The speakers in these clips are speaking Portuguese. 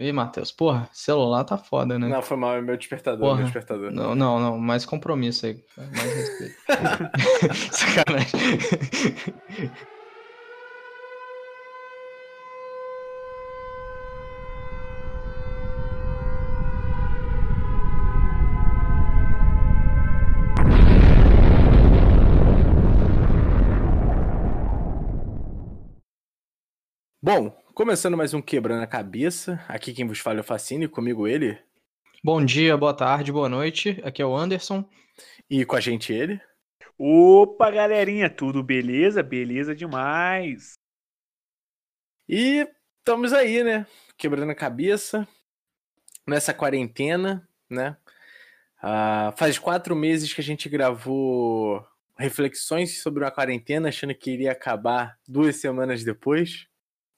Ih, Matheus, porra, celular tá foda, né? Não, foi mal, é meu despertador, Porra. meu despertador. Não, não, não, mais compromisso aí. Mais respeito. Sacanagem. Bom, começando mais um Quebrando a Cabeça. Aqui quem vos fala é o Facine, comigo ele. Bom dia, boa tarde, boa noite. Aqui é o Anderson. E com a gente ele. Opa, galerinha, tudo beleza? Beleza demais. E estamos aí, né? Quebrando a cabeça. Nessa quarentena, né? Ah, faz quatro meses que a gente gravou reflexões sobre uma quarentena, achando que iria acabar duas semanas depois.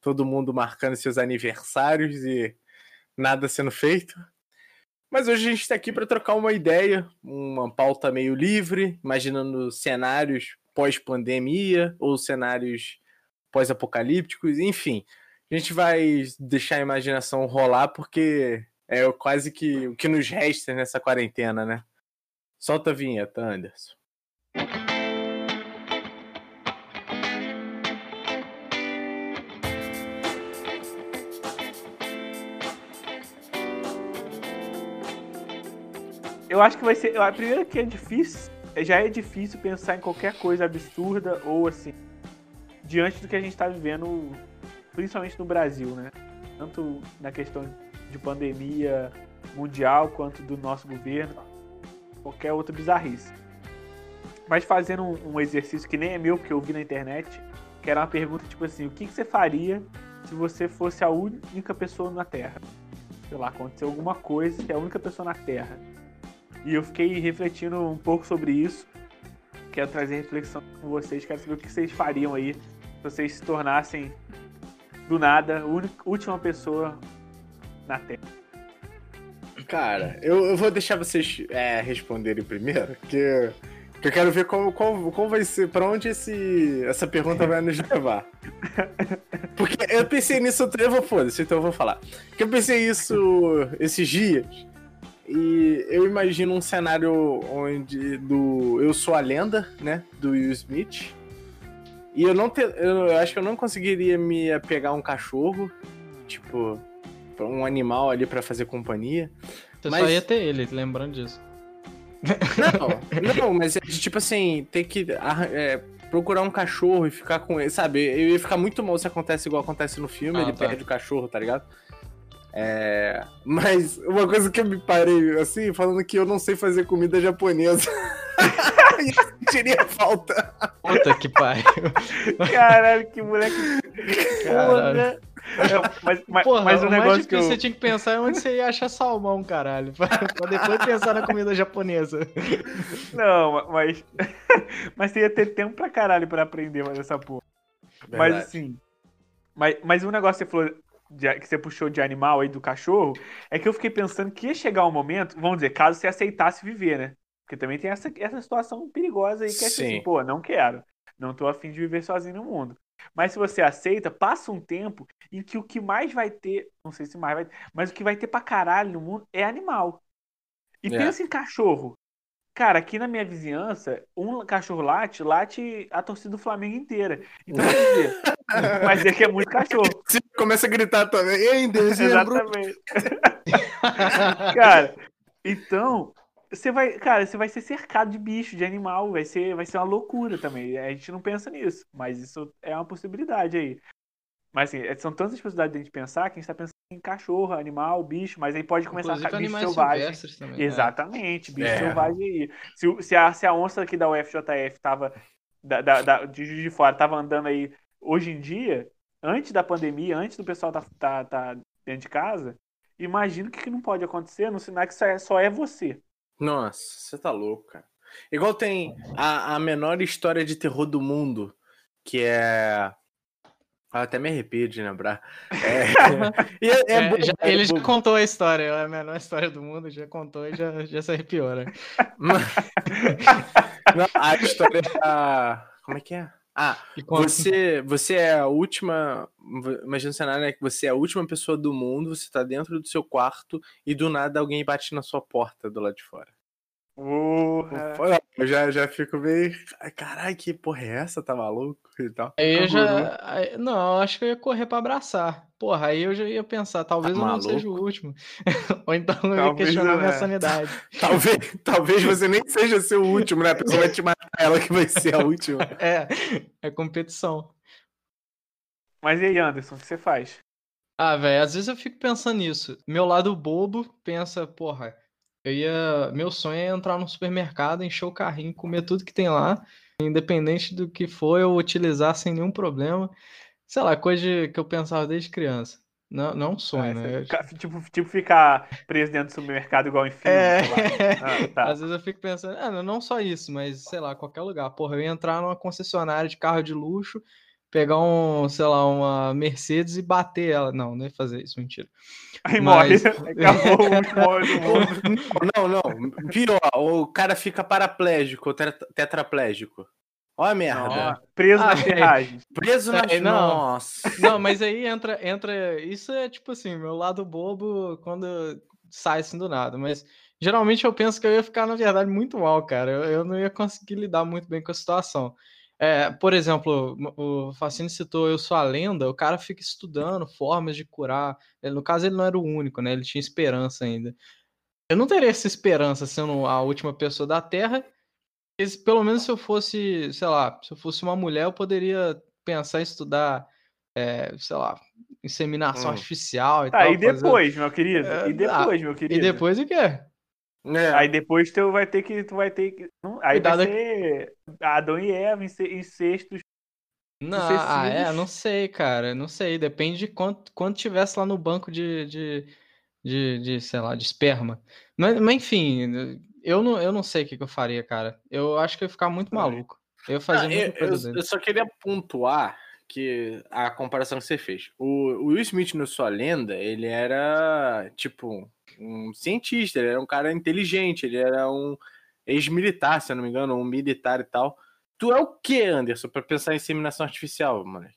Todo mundo marcando seus aniversários e nada sendo feito. Mas hoje a gente está aqui para trocar uma ideia, uma pauta meio livre, imaginando cenários pós-pandemia ou cenários pós-apocalípticos, enfim. A gente vai deixar a imaginação rolar porque é quase que o que nos resta nessa quarentena, né? Solta a vinheta, Anderson. Eu acho que vai ser. A primeira que é difícil. Já é difícil pensar em qualquer coisa absurda ou assim. Diante do que a gente está vivendo, principalmente no Brasil, né? Tanto na questão de pandemia mundial quanto do nosso governo, qualquer outra bizarrice. Mas fazendo um, um exercício que nem é meu, porque eu vi na internet, que era uma pergunta tipo assim: o que, que você faria se você fosse a única pessoa na Terra? Sei lá, aconteceu alguma coisa que é a única pessoa na Terra. E eu fiquei refletindo um pouco sobre isso. Quero trazer reflexão com vocês. Quero saber o que vocês fariam aí se vocês se tornassem, do nada, a última pessoa na Terra. Cara, eu, eu vou deixar vocês é, responderem primeiro, que, que eu quero ver qual, qual, qual vai ser, pra onde esse, essa pergunta vai nos levar. Porque eu pensei nisso, eu vou foda-se, então eu vou falar. Porque eu pensei isso esses dias. E eu imagino um cenário onde do Eu Sou a Lenda, né? Do Will Smith. E eu não te, eu acho que eu não conseguiria me apegar a um cachorro, tipo, um animal ali para fazer companhia. Você Mas- só ia ter ele, lembrando disso. Não, não, mas é tipo assim, ter que é, procurar um cachorro e ficar com ele, sabe? Eu ia ficar muito mal se acontece igual acontece no filme, Ah, ele tá. perde o cachorro, tá ligado? É, mas uma coisa que eu me parei, assim, falando que eu não sei fazer comida japonesa. e eu sentiria falta. Puta que pariu. Caralho, que moleque. Caralho. Porra. Mas, mas, Porra, mas o mais negócio que eu. você tinha que pensar é onde você ia achar salmão, caralho. Pra, pra depois pensar na comida japonesa. Não, mas. mas você ia ter tempo pra caralho pra aprender mais essa porra. Mas Verdade. assim. Mas, mas um negócio que você falou. De- que você puxou de animal aí do cachorro, é que eu fiquei pensando que ia chegar um momento, vamos dizer, caso você aceitasse viver, né? Porque também tem essa, essa situação perigosa aí que é Sim. assim, pô, não quero. Não tô afim de viver sozinho no mundo. Mas se você aceita, passa um tempo em que o que mais vai ter, não sei se mais vai ter, mas o que vai ter pra caralho no mundo é animal. E É. pensa em cachorro. Cara, aqui na minha vizinhança, um cachorro late, late a torcida do Flamengo inteira. Então, quer dizer, mas é que é muito cachorro. Você começa a gritar também, ei, dezembro. Exatamente. Cara, então, você vai, cara, você vai ser cercado de bicho, de animal, vai ser, vai ser uma loucura também. A gente não pensa nisso, mas isso é uma possibilidade aí. Mas assim, são tantas possibilidades de a gente pensar que a gente tá pensando em cachorro, animal, bicho, mas aí pode começar Inclusive a ficar bicho selvagem. também. né? Exatamente, bicho É. selvagem aí. Se, se, a, se a onça aqui da UFJF tava da, da, da- de Juiz de fora tava andando aí hoje em dia, antes da pandemia, antes do pessoal tá, tá, tá dentro de casa, imagina o que, que não pode acontecer no sinal que só é, só é você. Nossa, você tá louco, cara. Igual tem a, a menor história de terror do mundo, que é. Até me arrepio de lembrar. É, e é, é É, bobo, já- é ele já contou a história, é a menor história do mundo, já contou e já, já se arrepiou, né? Não, a história da. Como é que é? Ah, você, você é a última. Imagina o cenário, né? Que você é a última pessoa do mundo, você tá dentro do seu quarto e do nada alguém bate na sua porta do lado de fora. Porra. Eu já, já fico meio. Caralho, que porra é essa? Tá maluco e tal. Aí eu já. aí- Não, eu acho que eu ia correr pra abraçar. Porra, aí eu já ia pensar, talvez Tá eu não seja o maluco? último. Ou então eu ia questionar minha é. sanidade. Talvez, talvez você nem seja seu último, né? A pessoa vai te matar, ela que vai ser a última. É, é competição. Mas e aí, Anderson, o que você faz? Ah, velho, às vezes eu fico pensando nisso. Meu lado bobo pensa, porra, eu ia. Meu sonho é entrar no supermercado, encher o carrinho, comer tudo que tem lá, independente do que for, eu utilizar sem nenhum problema. Sei lá, coisa que eu pensava desde criança. Não, não é um sonho, Ah, né? fica- tipo, tipo ficar preso dentro do supermercado igual em filme. É. Ah, tá. às vezes eu fico pensando, ah, não só isso, mas sei lá, qualquer lugar. Porra, eu ia entrar numa concessionária de carro de luxo, pegar um, sei lá, uma Mercedes e bater ela. Não, não ia fazer isso, mentira. Aí Mas- morre. Acabou o. Não, não. Pior, o cara fica paraplégico ou tetra- tetraplégico. Olha a merda. Nossa, preso Ah, na é. ferragem. Preso na. É, não. Nossa. Não, mas aí entra, entra. Isso é tipo assim, meu lado bobo quando sai assim do nada. Mas geralmente eu penso que eu ia ficar, na verdade, muito mal, cara. Eu, eu não ia conseguir lidar muito bem com a situação. É, por exemplo, o Facine citou Eu Sou a Lenda, o cara fica estudando formas de curar. No caso, ele não era o único, né? Ele tinha esperança ainda. Eu não teria essa esperança sendo a última pessoa da Terra. Pelo menos se eu fosse, sei lá, se eu fosse uma mulher, eu poderia pensar em estudar, é, sei lá, inseminação Hum. artificial e Tá, tal. e fazer- depois, meu querido? E depois, meu querido? E depois o quê? É. Aí depois tu vai ter que. Tu vai ter que. não, aí Cuidado vai ser Adão e Eva, ince- incestos. Não, ah, é, não sei, cara, não sei. Depende de quanto, quanto tivesse lá no banco de, de, de, de, sei lá, de esperma. Mas, mas enfim, eu não, eu não sei o que, que eu faria, cara. Eu acho que eu ia ficar muito Também. maluco. Eu Ah, eu, eu só queria pontuar que a comparação que você fez. O, o Will Smith no Sua Lenda, ele era tipo um cientista, ele era um cara inteligente, ele era um ex-militar, se eu não me engano, um militar e tal. Tu é o que, Anderson, pra pensar em inseminação artificial, mano?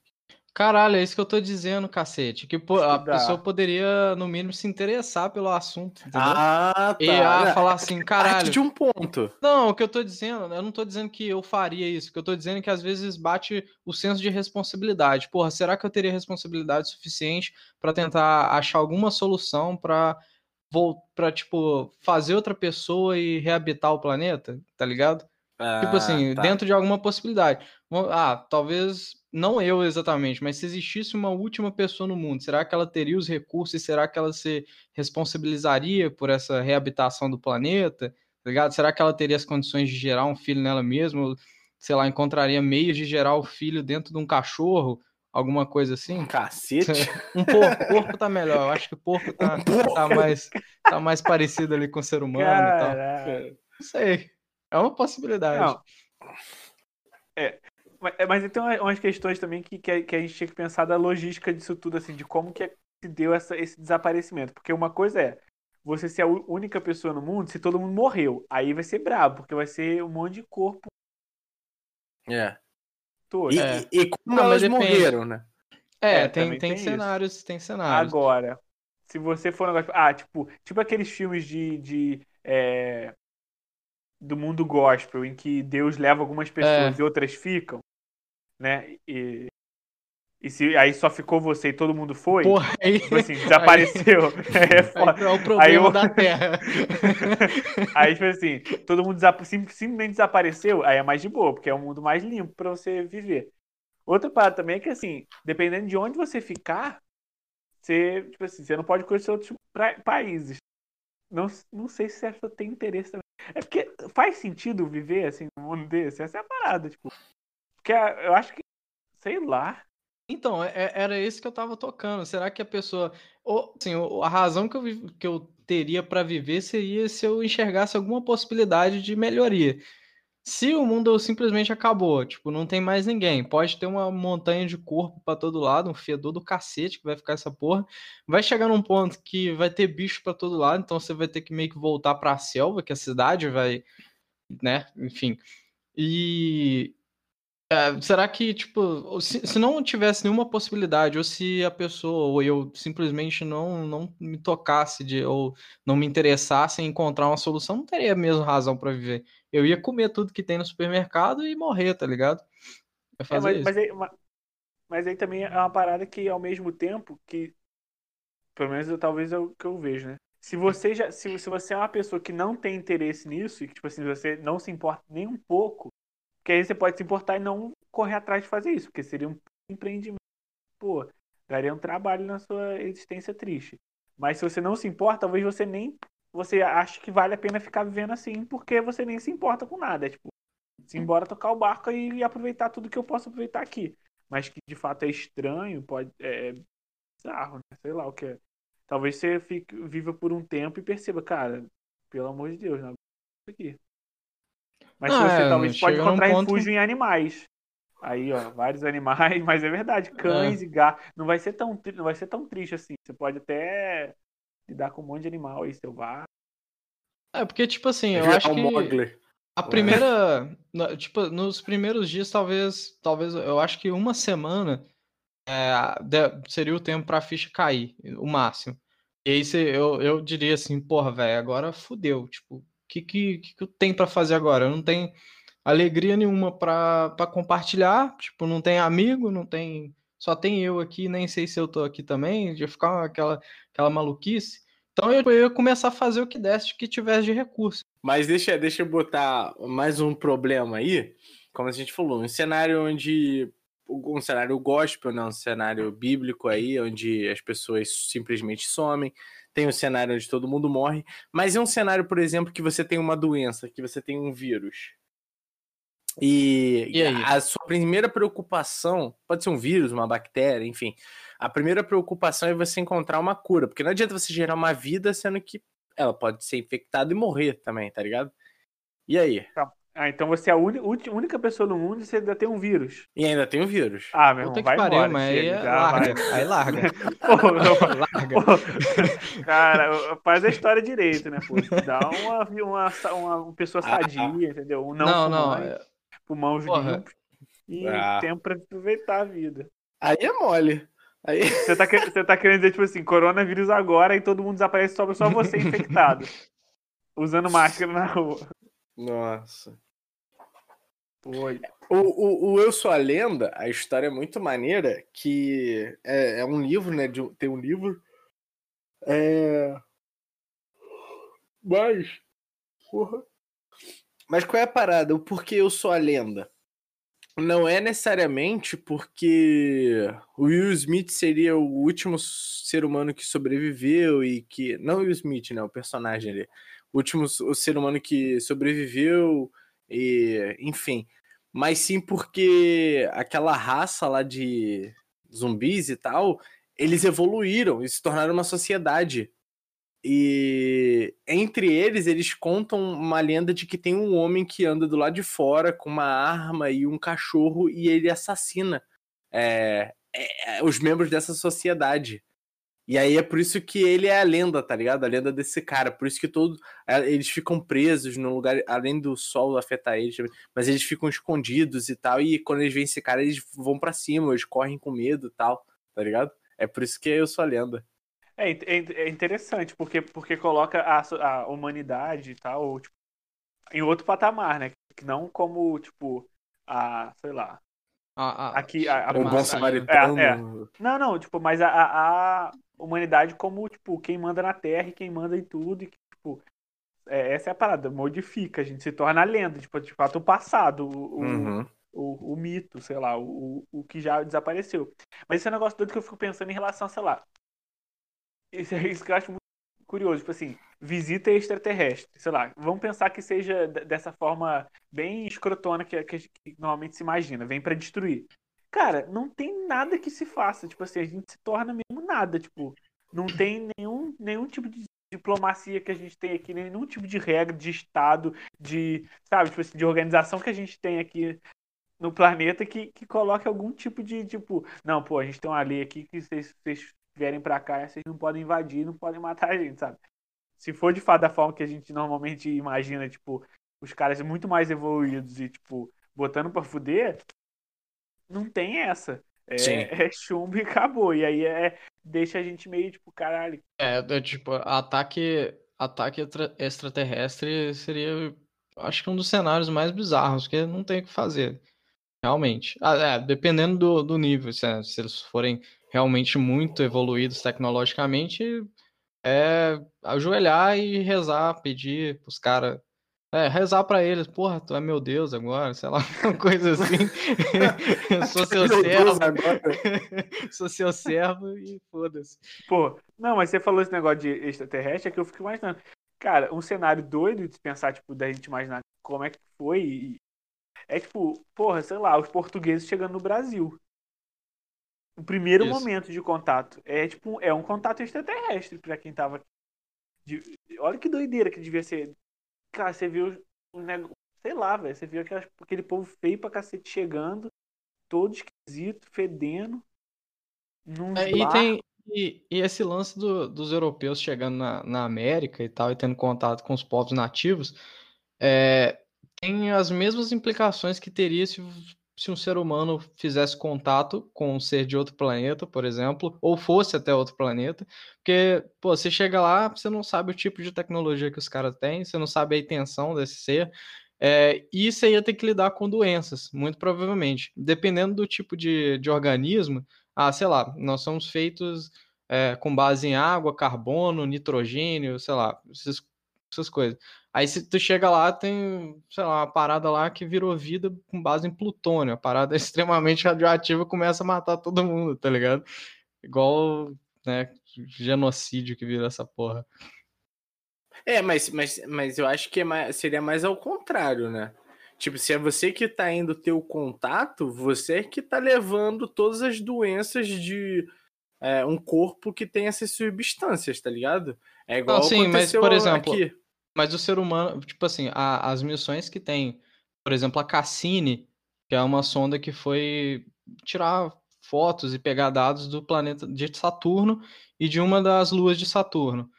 Caralho, é isso que eu tô dizendo, cacete. Que pô, a pessoa poderia, no mínimo, se interessar pelo assunto, entendeu? Ah, tá. E Não, falar assim, parte caralho. de um ponto. Não, o que eu tô dizendo, eu não tô dizendo que eu faria isso. O que eu tô dizendo é que às vezes bate o senso de responsabilidade. Porra, será que eu teria responsabilidade suficiente pra tentar achar alguma solução pra para tipo fazer outra pessoa e reabitar o planeta, tá ligado? Tipo Ah, assim, tá. dentro de alguma possibilidade. Ah, talvez não eu exatamente, mas se existisse uma última pessoa no mundo, será que ela teria os recursos e será que ela se responsabilizaria por essa reabitação do planeta? Tá ligado? Será que ela teria as condições de gerar um filho nela mesma? Sei lá, encontraria meios de gerar o filho dentro de um cachorro? Alguma coisa assim? Cacete. Um porco, porco tá melhor. Eu acho que porco tá, tá mais, tá mais parecido ali com o ser humano e tal. Não sei. É uma possibilidade. Não. É. Mas, mas tem uma- umas questões também que, que, a, que a gente tinha que pensar da logística disso tudo, assim, de como que se deu essa, esse desaparecimento. Porque uma coisa é você ser a única pessoa no mundo se todo mundo morreu. Aí vai ser brabo, porque vai ser um monte de corpo É. E, É. e- como Não, elas depende. morreram, né? É, É, tem, tem tem isso. cenários, tem cenários. Agora, se você for um negócio. Ah, tipo, tipo aqueles filmes de. de é, do mundo gospel, em que Deus leva algumas pessoas É. e outras ficam, né? E, e se aí só ficou você e todo mundo foi, Porra, aí, tipo assim, desapareceu. É aí foda. é o problema eu- da Terra. Aí, tipo assim, todo mundo simplesmente desapareceu, aí é mais de boa, porque é um mundo mais limpo pra você viver. Outra parada também é que, assim, dependendo de onde você ficar, você, tipo assim, você não pode conhecer outros pra- países. Não, não sei se você tem interesse também. É porque faz sentido viver, assim, num mundo desse? Essa é a parada, tipo. Porque eu acho que, sei lá. Então, é- é- era isso que eu tava tocando. Será que a pessoa. ou, assim, a razão que eu, que eu teria para viver seria se eu enxergasse alguma possibilidade de melhoria. Se o mundo simplesmente acabou, tipo, não tem mais ninguém, pode ter uma montanha de corpo para todo lado, um fedor do cacete que vai ficar essa porra. Vai chegar num ponto que vai ter bicho para todo lado, então você vai ter que meio que voltar para a selva, que a cidade vai, né, enfim. E É, será que, tipo, se, se, não tivesse nenhuma possibilidade, ou se a pessoa, ou eu simplesmente não, não me tocasse de, ou não me interessasse em encontrar uma solução, não teria mesmo razão para viver. Eu ia comer tudo que tem no supermercado e morrer, tá ligado? É, mas, mas, aí, mas, aí, também é uma parada que, ao mesmo tempo, que, pelo menos eu, talvez é o que eu vejo, né? Se você, já, se, se você é uma pessoa que não tem interesse nisso, e que, tipo assim, você não se importa nem um pouco, porque aí você pode se importar e não correr atrás de fazer isso, porque seria um empreendimento. Pô, daria um trabalho na sua existência triste. Mas se você não se importa, talvez você nem. Você acha que vale a pena ficar vivendo assim, porque você nem se importa com nada. É tipo, se embora tocar o barco e, aproveitar tudo que eu posso aproveitar aqui. Mas que de fato é estranho, pode. É, é bizarro, né? Sei lá o que é. Talvez você fique, viva por um tempo e perceba, cara, pelo amor de Deus, não é aqui. Mas não, você é, talvez pode encontrar refúgio ponto... em animais. Aí, ó, vários animais, mas é verdade, cães é. e gatos. Não vai ser tão não vai ser tão triste assim. Você pode até lidar com um monte de animal aí selvagem. É, porque tipo assim, eu acho que a primeira, tipo, nos primeiros dias talvez, talvez eu acho que uma semana é, seria o tempo para a ficha cair, o máximo. E aí eu, eu diria assim, porra, velho, agora fudeu, tipo, que, que, que eu tenho para fazer agora? Eu não tenho alegria nenhuma para compartilhar, tipo, não tem amigo, não tem. Só tem eu aqui, nem sei se eu tô aqui também, de ficar aquela, aquela maluquice. Então eu, eu ia começar a fazer o que desse que tivesse de recurso. Mas deixa, deixa eu botar mais um problema aí, como a gente falou, um cenário onde um cenário gospel, né? um cenário bíblico aí, onde as pessoas simplesmente somem tem um cenário onde todo mundo morre, mas é um cenário, por exemplo, que você tem uma doença, que você tem um vírus. E, e a sua primeira preocupação pode ser um vírus, uma bactéria, enfim. A primeira preocupação é você encontrar uma cura, porque não adianta você gerar uma vida sendo que ela pode ser infectada e morrer também, tá ligado? E aí? Tá. Ah, então você é a única pessoa no mundo e você ainda tem um vírus. E ainda tem um vírus. Ah, meu irmão, vai pariu, embora, mas aí, é larga, vai. aí larga. Pô, larga. Pô, cara, faz a história direito, né? Pô, dá uma, uma, uma, pessoa ah, sadia, ah, entendeu? Um não, não, fumante, não. pulmões limpos e ah. tempo pra aproveitar a vida. Aí é mole. Aí... Você, tá, você tá querendo dizer, tipo assim, coronavírus agora e todo mundo desaparece, sobra só você infectado. usando máscara na rua. Nossa. Foi. O, o, o, Eu Sou a Lenda, a história é muito maneira, que é, é um livro, né? De, tem um livro. É... Mas. Porra. Mas qual é a parada? O porquê eu sou a lenda? Não é necessariamente porque o Will Smith seria o último ser humano que sobreviveu e que. Não Will Smith, né? O personagem ali o último o ser humano que sobreviveu, e, enfim. Mas sim porque aquela raça lá de zumbis e tal, eles evoluíram e se tornaram uma sociedade. E entre eles, eles contam uma lenda de que tem um homem que anda do lado de fora com uma arma e um cachorro e ele assassina é, é, os membros dessa sociedade. E aí é por isso que ele é a lenda, tá ligado? A lenda desse cara. Por isso que todo, é, eles ficam presos no lugar, além do sol afetar eles, mas eles ficam escondidos e tal. E quando eles veem esse cara, eles vão para cima, eles correm com medo e tal, tá ligado? É por isso que eu sou a lenda. É, é, é interessante, porque, porque coloca a, a humanidade e tal, tipo, em outro patamar, né? Não como, tipo, a, sei lá, ah, ah, aqui a, a, o bom samaritano. É, é. Não, não, tipo, mas a, a, humanidade como, tipo, quem manda na Terra e quem manda em tudo. E, tipo, é, essa é a parada, modifica, a gente se torna a lenda, tipo, de fato o passado, o, uhum. o, o, mito, sei lá, o, o que já desapareceu. Mas esse é um negócio doido que eu fico pensando em relação, sei lá. Isso é isso que eu acho muito curioso, tipo assim, visita extraterrestre, sei lá, vamos pensar que seja dessa forma bem escrotona que, que, que normalmente se imagina, vem para destruir. Cara, não tem nada que se faça. Tipo assim, a gente se torna mesmo nada. Tipo, não tem nenhum, nenhum tipo de diplomacia que a gente tem aqui, nenhum tipo de regra de Estado, de, sabe, tipo assim, de organização que a gente tem aqui no planeta que, que coloque algum tipo de, tipo, não, pô, a gente tem uma lei aqui que vocês, vocês vierem para cá, vocês não podem invadir, não podem matar a gente, sabe? Se for de fato da forma que a gente normalmente imagina, tipo, os caras muito mais evoluídos e, tipo, botando pra fuder, não tem essa. É, Sim. é chumbo e acabou. E aí é, deixa a gente meio tipo, caralho. É, é tipo, ataque, ataque extra- extraterrestre seria, acho que um dos cenários mais bizarros, porque não tem o que fazer. Realmente. Ah, é, dependendo do, do nível, se, se eles forem realmente muito evoluídos tecnologicamente, é ajoelhar e rezar, pedir pros caras. É, rezar pra eles, porra, tu é meu Deus agora, sei lá, uma coisa assim. Sou seu Meu Deus, servo, agora. sou seu servo e foda-se. Pô, não, mas você falou esse negócio de extraterrestre, é que eu fico imaginando. Cara, um cenário doido de pensar, tipo, da gente imaginar como é que foi. e- É tipo, porra, sei lá, os portugueses chegando no Brasil. O primeiro Isso. momento de contato. É tipo, é um contato extraterrestre pra quem tava. de- Olha que doideira que devia ser. Cara, você viu o negócio. Sei lá, velho. Você viu aquelas- aquele povo feio pra cacete chegando, todo esquisito, fedendo. É, e tem e, e esse lance do- dos europeus chegando na, na América e tal e tendo contato com os povos nativos é, tem as mesmas implicações que teria se, se um ser humano fizesse contato com um ser de outro planeta, por exemplo, ou fosse até outro planeta, porque pô, você chega lá, você não sabe o tipo de tecnologia que os caras têm, você não sabe a intenção desse ser. É, e você ia ter que lidar com doenças, muito provavelmente. Dependendo do tipo de, de organismo, ah, sei lá, nós somos feitos é, com base em água, carbono, nitrogênio, sei lá, essas, essas coisas. Aí se tu chega lá, tem, sei lá, uma parada lá que virou vida com base em plutônio, a parada extremamente radioativa começa a matar todo mundo, tá ligado? Igual, né, genocídio que vira essa porra. É, mas, mas, mas eu acho que é mais- seria mais ao contrário, né? Tipo, se é você que tá indo ter o contato, você é que tá levando todas as doenças de é, um corpo que tem essas substâncias, tá ligado? É igual Não, sim, mas, por exemplo, aqui. Mas o ser humano, tipo assim, a- as missões que tem, por exemplo, a Cassini, que é uma sonda que foi tirar fotos e pegar dados do planeta de Saturno e de uma das luas de Saturno.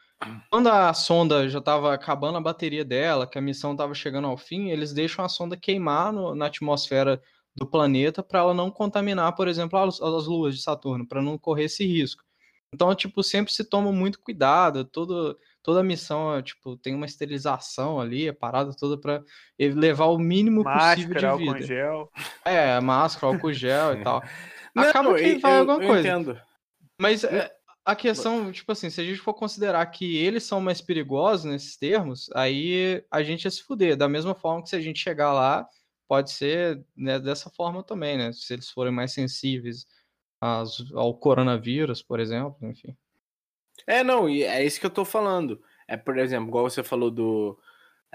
Quando a sonda já estava acabando a bateria dela, que a missão estava chegando ao fim, eles deixam a sonda queimar no- na atmosfera do planeta para ela não contaminar, por exemplo, as, as luas de Saturno, para não correr esse risco. Então, tipo, sempre se toma muito cuidado, todo, toda missão, tipo, tem uma esterilização ali, a parada toda para levar o mínimo possível Máscara, álcool de vida. gel. É, máscara, álcool gel e tal. Não, Acaba que eu- vai eu- alguma eu coisa. entendo. Mas é, a questão, tipo assim, se a gente for considerar que eles são mais perigosos nesses termos, aí a gente ia se fuder. Da mesma forma que se a gente chegar lá, pode ser né, dessa forma também, né? Se eles forem mais sensíveis ao coronavírus, por exemplo, enfim. É, não, e é isso que eu tô falando. É, por exemplo, igual você falou do,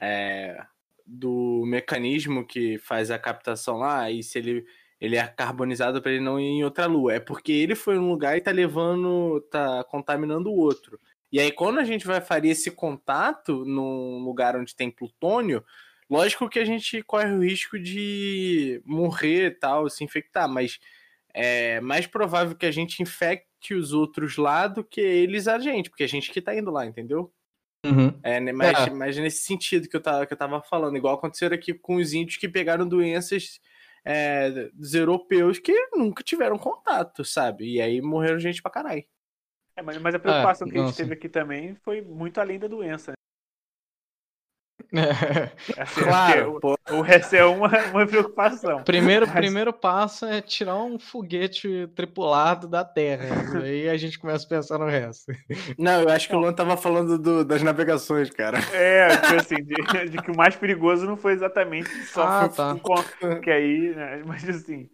é, do mecanismo que faz a captação lá, e se ele, ele é carbonizado para ele não ir em outra lua. É porque ele foi num lugar e tá levando, tá contaminando o outro. E aí, quando a gente vai fazer esse contato num lugar onde tem plutônio, lógico que a gente corre o risco de morrer tal, se infectar, mas é mais provável que a gente infecte os outros lá do que eles a gente, porque a gente que tá indo lá, entendeu? É, né, mas, É. mas nesse sentido que eu, tava, que eu tava falando, igual aconteceu aqui com os índios que pegaram doenças é, dos europeus que nunca tiveram contato, sabe? E aí morreram gente pra caralho. É, mas, mas a preocupação que a gente teve aqui também foi muito além da doença. Assim, Claro, pô. o, o resto é uma, uma preocupação. Primeiro, Mas- primeiro passo é tirar um foguete tripulado da Terra. Aí a gente começa a pensar no resto. Não, eu acho que o Luan tava falando do- das navegações, cara. É, tipo assim, de, de que o mais perigoso não foi exatamente só Ah, tá. que aí, né, mas assim,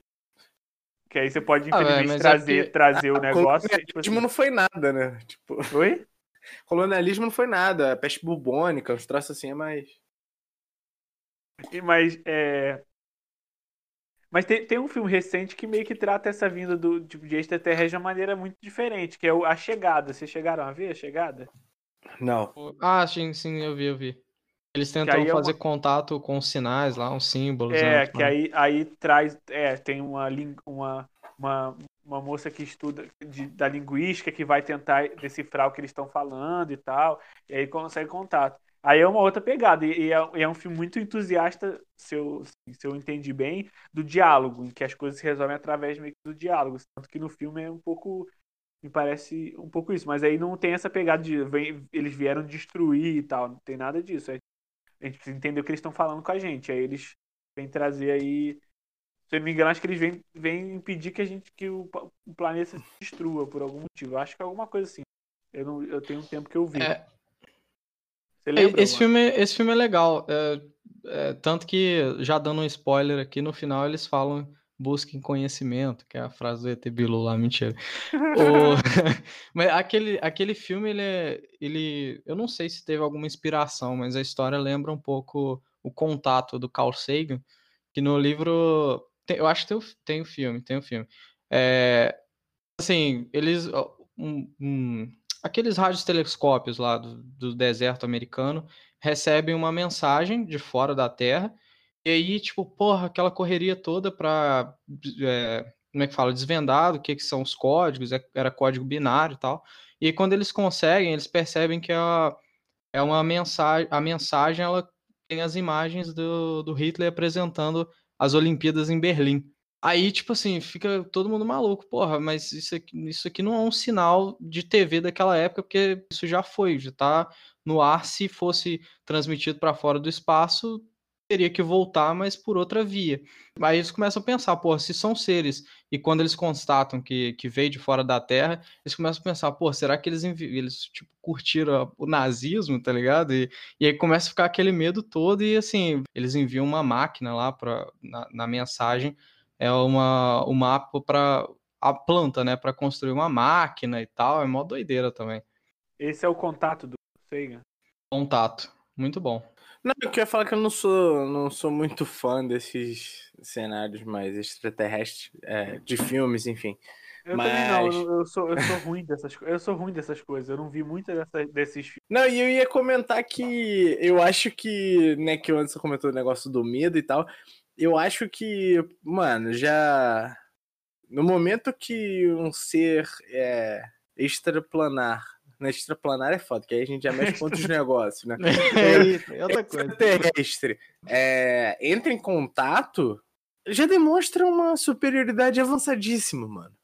que aí você pode Ah, infelizmente mas é trazer, porque- trazer o negócio, e, tipo assim, não foi nada, né? Tipo, oi? Colonialismo não foi nada. Peste bubônica, uns troços assim, é mais. E, Mas é mas tem, tem um filme recente que meio que trata essa vinda do tipo de extraterrestre de uma maneira muito diferente, que é o A Chegada. Vocês chegaram a ver A Chegada? Não. Ah, sim, sim, eu vi, eu vi. Eles tentam é fazer uma- contato com os sinais lá, uns símbolos. É, né, que aí, aí traz. É, tem uma, lin- uma, uma, uma moça que estuda de- da linguística que vai tentar decifrar o que eles estão falando e tal. E aí consegue contato. Aí é uma outra pegada. E, é, e é, um filme muito entusiasta, se eu, se eu entendi bem, do diálogo, em que as coisas se resolvem através meio do diálogo. Tanto que no filme é um pouco. Me parece um pouco isso. Mas aí não tem essa pegada de vem, eles vieram destruir e tal. Não tem nada disso. É, a gente precisa entender o que eles estão falando com a gente. Aí eles vêm trazer aí. Se eu não me engano, acho que eles vêm, vêm impedir que a gente que o, o planeta se destrua por algum motivo. Acho que é alguma coisa assim. Eu, não, eu tenho um tempo que eu vi. É, lembra, esse, filme, esse filme é legal. É, é, tanto que, já dando um spoiler aqui, no final eles falam busquem conhecimento, que é a frase do ET Bilu lá, mentira. o... mas aquele, aquele filme, ele, é, ele. Eu não sei se teve alguma inspiração, mas a história lembra um pouco o contato do Carl Sagan, que no livro. Tem, eu acho que tem, tem o filme, tem o filme. É, assim, eles. Um, um, aqueles radiotelescópios lá do, do deserto americano recebem uma mensagem de fora da Terra, e aí, tipo, porra, aquela correria toda para é, como é que fala, desvendado, o que, que são os códigos, é, era código binário e tal. E quando eles conseguem, eles percebem que a, é uma mensagem, a mensagem ela tem as imagens do, do Hitler apresentando as Olimpíadas em Berlim. Aí, tipo assim, fica todo mundo maluco. Porra, mas isso aqui, isso aqui não é um sinal de TV daquela época, porque isso já foi, já tá no ar. Se fosse transmitido para fora do espaço, teria que voltar, mas por outra via. Aí eles começam a pensar, pô, se são seres, e quando eles constatam que, que veio de fora da Terra, eles começam a pensar, pô, será que eles, eles tipo, curtiram o nazismo, tá ligado? E, e aí começa a ficar aquele medo todo, e assim, eles enviam uma máquina lá pra, na, na mensagem é uma, o mapa para a planta, né? Para construir uma máquina e tal. É mó doideira também. Esse é o contato do Sega. Contato. Muito bom. Não, eu queria falar que eu não sou, não sou muito fã desses cenários mais extraterrestres, é, de filmes, enfim. Eu Mas... também não, eu sou, eu sou ruim dessas Eu sou ruim dessas coisas, eu não vi muito dessa, desses filmes. Não, e eu ia comentar que eu acho que, né, que antes você comentou o negócio do medo e tal eu acho que, mano, já. No momento que um ser é, extraplanar. Na extraplanar é foda, que aí a gente já mexe com outros negócios, né? É isso, é outra coisa. Extraterrestre é, entra em contato, já demonstra uma superioridade avançadíssima, mano.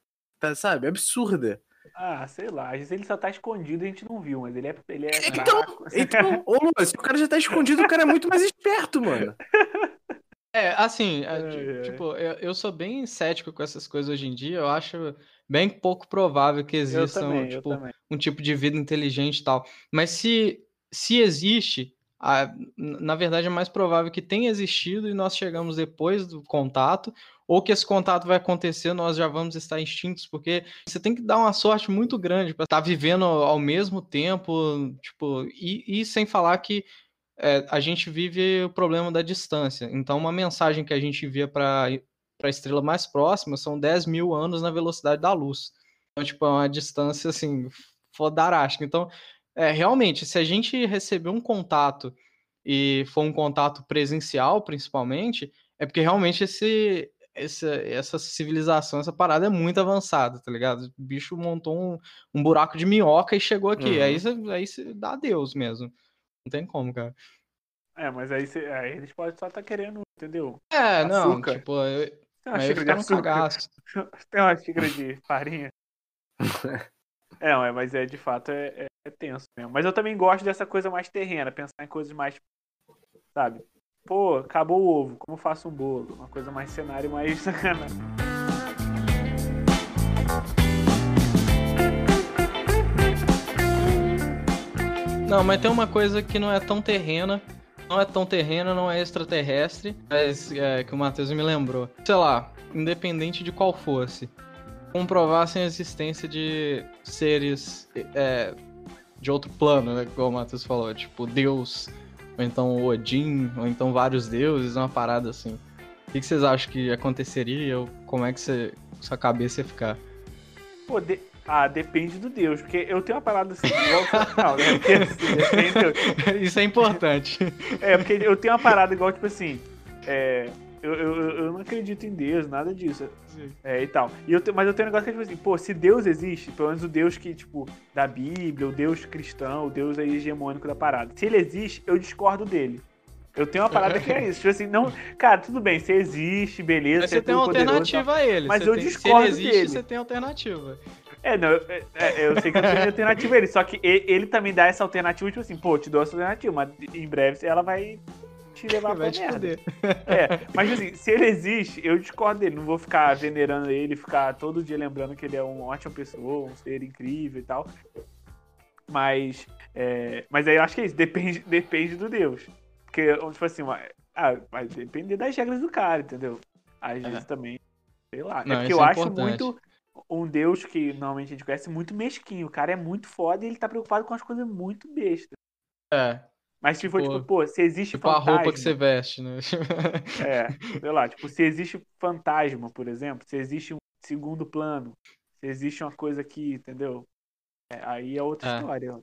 Tá, sabe? Absurda. Ah, sei lá. Às vezes ele só tá escondido e a gente não viu, mas ele é. Ele é então, então ô, se o cara já tá escondido, o cara é muito mais esperto, mano. É, assim, é, tipo, eu, eu sou bem cético com essas coisas hoje em dia. Eu acho bem pouco provável que exista também, tipo, um tipo de vida inteligente e tal. Mas se, se existe, a, na verdade é mais provável que tenha existido e nós chegamos depois do contato, ou que esse contato vai acontecer, nós já vamos estar extintos, porque você tem que dar uma sorte muito grande para estar vivendo ao mesmo tempo, tipo, e, e sem falar que é, a gente vive o problema da distância. Então, uma mensagem que a gente envia para a estrela mais próxima são 10 mil anos na velocidade da luz. Então, tipo, é uma distância, assim, fodarástica. Então, é, realmente, se a gente receber um contato e for um contato presencial, principalmente, é porque realmente esse, essa, essa civilização, essa parada é muito avançada, tá ligado? O bicho montou um, um buraco de minhoca e chegou aqui. Uhum. Aí, aí você dá Deus mesmo. Não tem como, cara. É, mas aí, cê, aí eles podem só estar tá querendo, entendeu? É, não, tipo, eu, tem uma xícara de açúcar. Tem uma xícara de farinha. é, mas é de fato é, é, é, tenso mesmo. Mas eu também gosto dessa coisa mais terrena, pensar em coisas mais, sabe? Pô, acabou o ovo, como faço um bolo? Uma coisa mais cenário, mais sacanagem. Não, mas tem uma coisa que não é tão terrena, não é tão terrena, não é extraterrestre, mas é, que o Matheus me lembrou. Sei lá, independente de qual fosse, comprovassem a existência de seres é, de outro plano, né? Como o Matheus falou, tipo Deus, ou então Odin, ou então vários deuses, uma parada assim. O que vocês acham que aconteceria? Ou como é que você, sua cabeça ia ficar? Pô, de ah, depende do Deus, porque eu tenho uma parada assim, igual não, né? Porque, assim, Isso é importante. É, porque eu tenho uma parada igual, tipo assim, é, eu, eu, eu não acredito em Deus, nada disso. É, e tal. E eu, te- mas eu tenho um negócio que é tipo assim, pô, se Deus existe, pelo menos o Deus que, tipo, da Bíblia, o Deus cristão, o Deus aí hegemônico da parada. Se ele existe, eu discordo dele. Eu tenho uma parada que é isso. Tipo assim, não. Cara, tudo bem, se existe, beleza. Mas é você tem uma tudo poderoso alternativa a ele. Mas você eu tem, discordo Se ele existe, dele. você tem alternativa. É, não, é, é, eu sei que eu tenho alternativa a ele, só que e- ele também dá essa alternativa, tipo assim, pô, te dou essa alternativa, mas em breve ela vai te levar pra Vai te merda. fuder. É, mas assim, se ele existe, eu discordo dele. Não vou ficar venerando ele, ficar todo dia lembrando que ele é uma ótima pessoa, um ser incrível e tal. Mas, é, mas aí eu acho que é isso, depende, depende do Deus. Porque, tipo assim, uma- ah, vai depender das regras do cara, entendeu? Às vezes também, sei lá. É. Não, é porque eu é acho importante. muito um Deus que normalmente a gente conhece muito mesquinho. O cara é muito foda e ele tá preocupado com as coisas muito bestas. É, Mas se for, Tipo- tipo, pô, se existe tipo a fantasma... roupa que você veste, né? É, sei lá, tipo, se existe fantasma, por exemplo, se existe um segundo plano, se existe uma coisa aqui, entendeu? É, aí é outra É. história.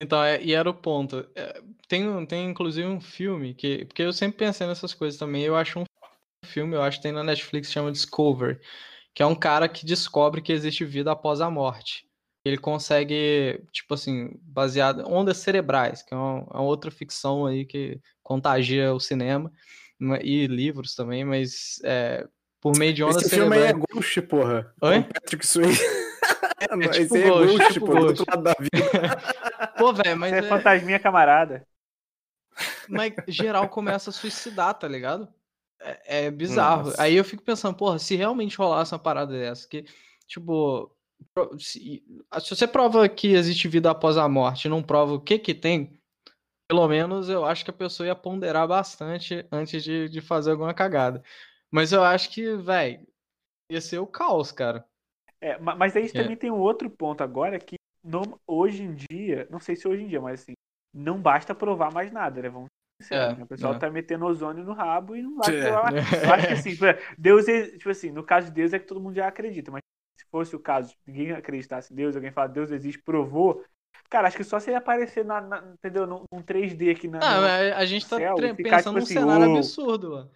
Então, é, e era o ponto. É, tem, tem inclusive um filme que. Porque eu sempre pensei nessas coisas também. Eu acho um filme, eu acho que tem na Netflix, chama Discover, que é um cara que descobre que existe vida após a morte. Ele consegue, tipo assim, baseado ondas cerebrais, que é uma, uma outra ficção aí que contagia o cinema ma- e livros também, mas é, por meio de ondas Esse filme aí cerebrais. é Ghost, porra. Oi? Com Patrick Swayze. Não, tipo Esse é Ghost, tipo pô, do outro lado da vida. Pô, velho, mas Você é é- fantasminha camarada. Mas geral começa a suicidar, tá ligado? É, é bizarro. Nossa. Aí eu fico pensando, porra, se realmente rolasse uma parada dessa, que, tipo, se, se você prova que existe vida após a morte e não prova o que que tem, pelo menos eu acho que a pessoa ia ponderar bastante antes de, de fazer alguma cagada. Mas eu acho que, velho, ia ser o caos, cara. É, ma- mas aí É. também tem um outro ponto agora que no- hoje em dia, não sei se hoje em dia, mas assim, não basta provar mais nada, né? Vamos É, né? O pessoal é. tá metendo ozônio no rabo e não vai É. mais. Eu acho que assim, exemplo, Deus é, tipo assim, no caso de Deus é que todo mundo já acredita, mas se fosse o caso, ninguém acreditasse em Deus, alguém falar Deus existe, provou, cara, acho que só se ele aparecer na, na- entendeu, num, num 3D aqui na. Ah, no- a gente tá céu ficar, pensando tipo num assim, cenário "Uou". absurdo, mano.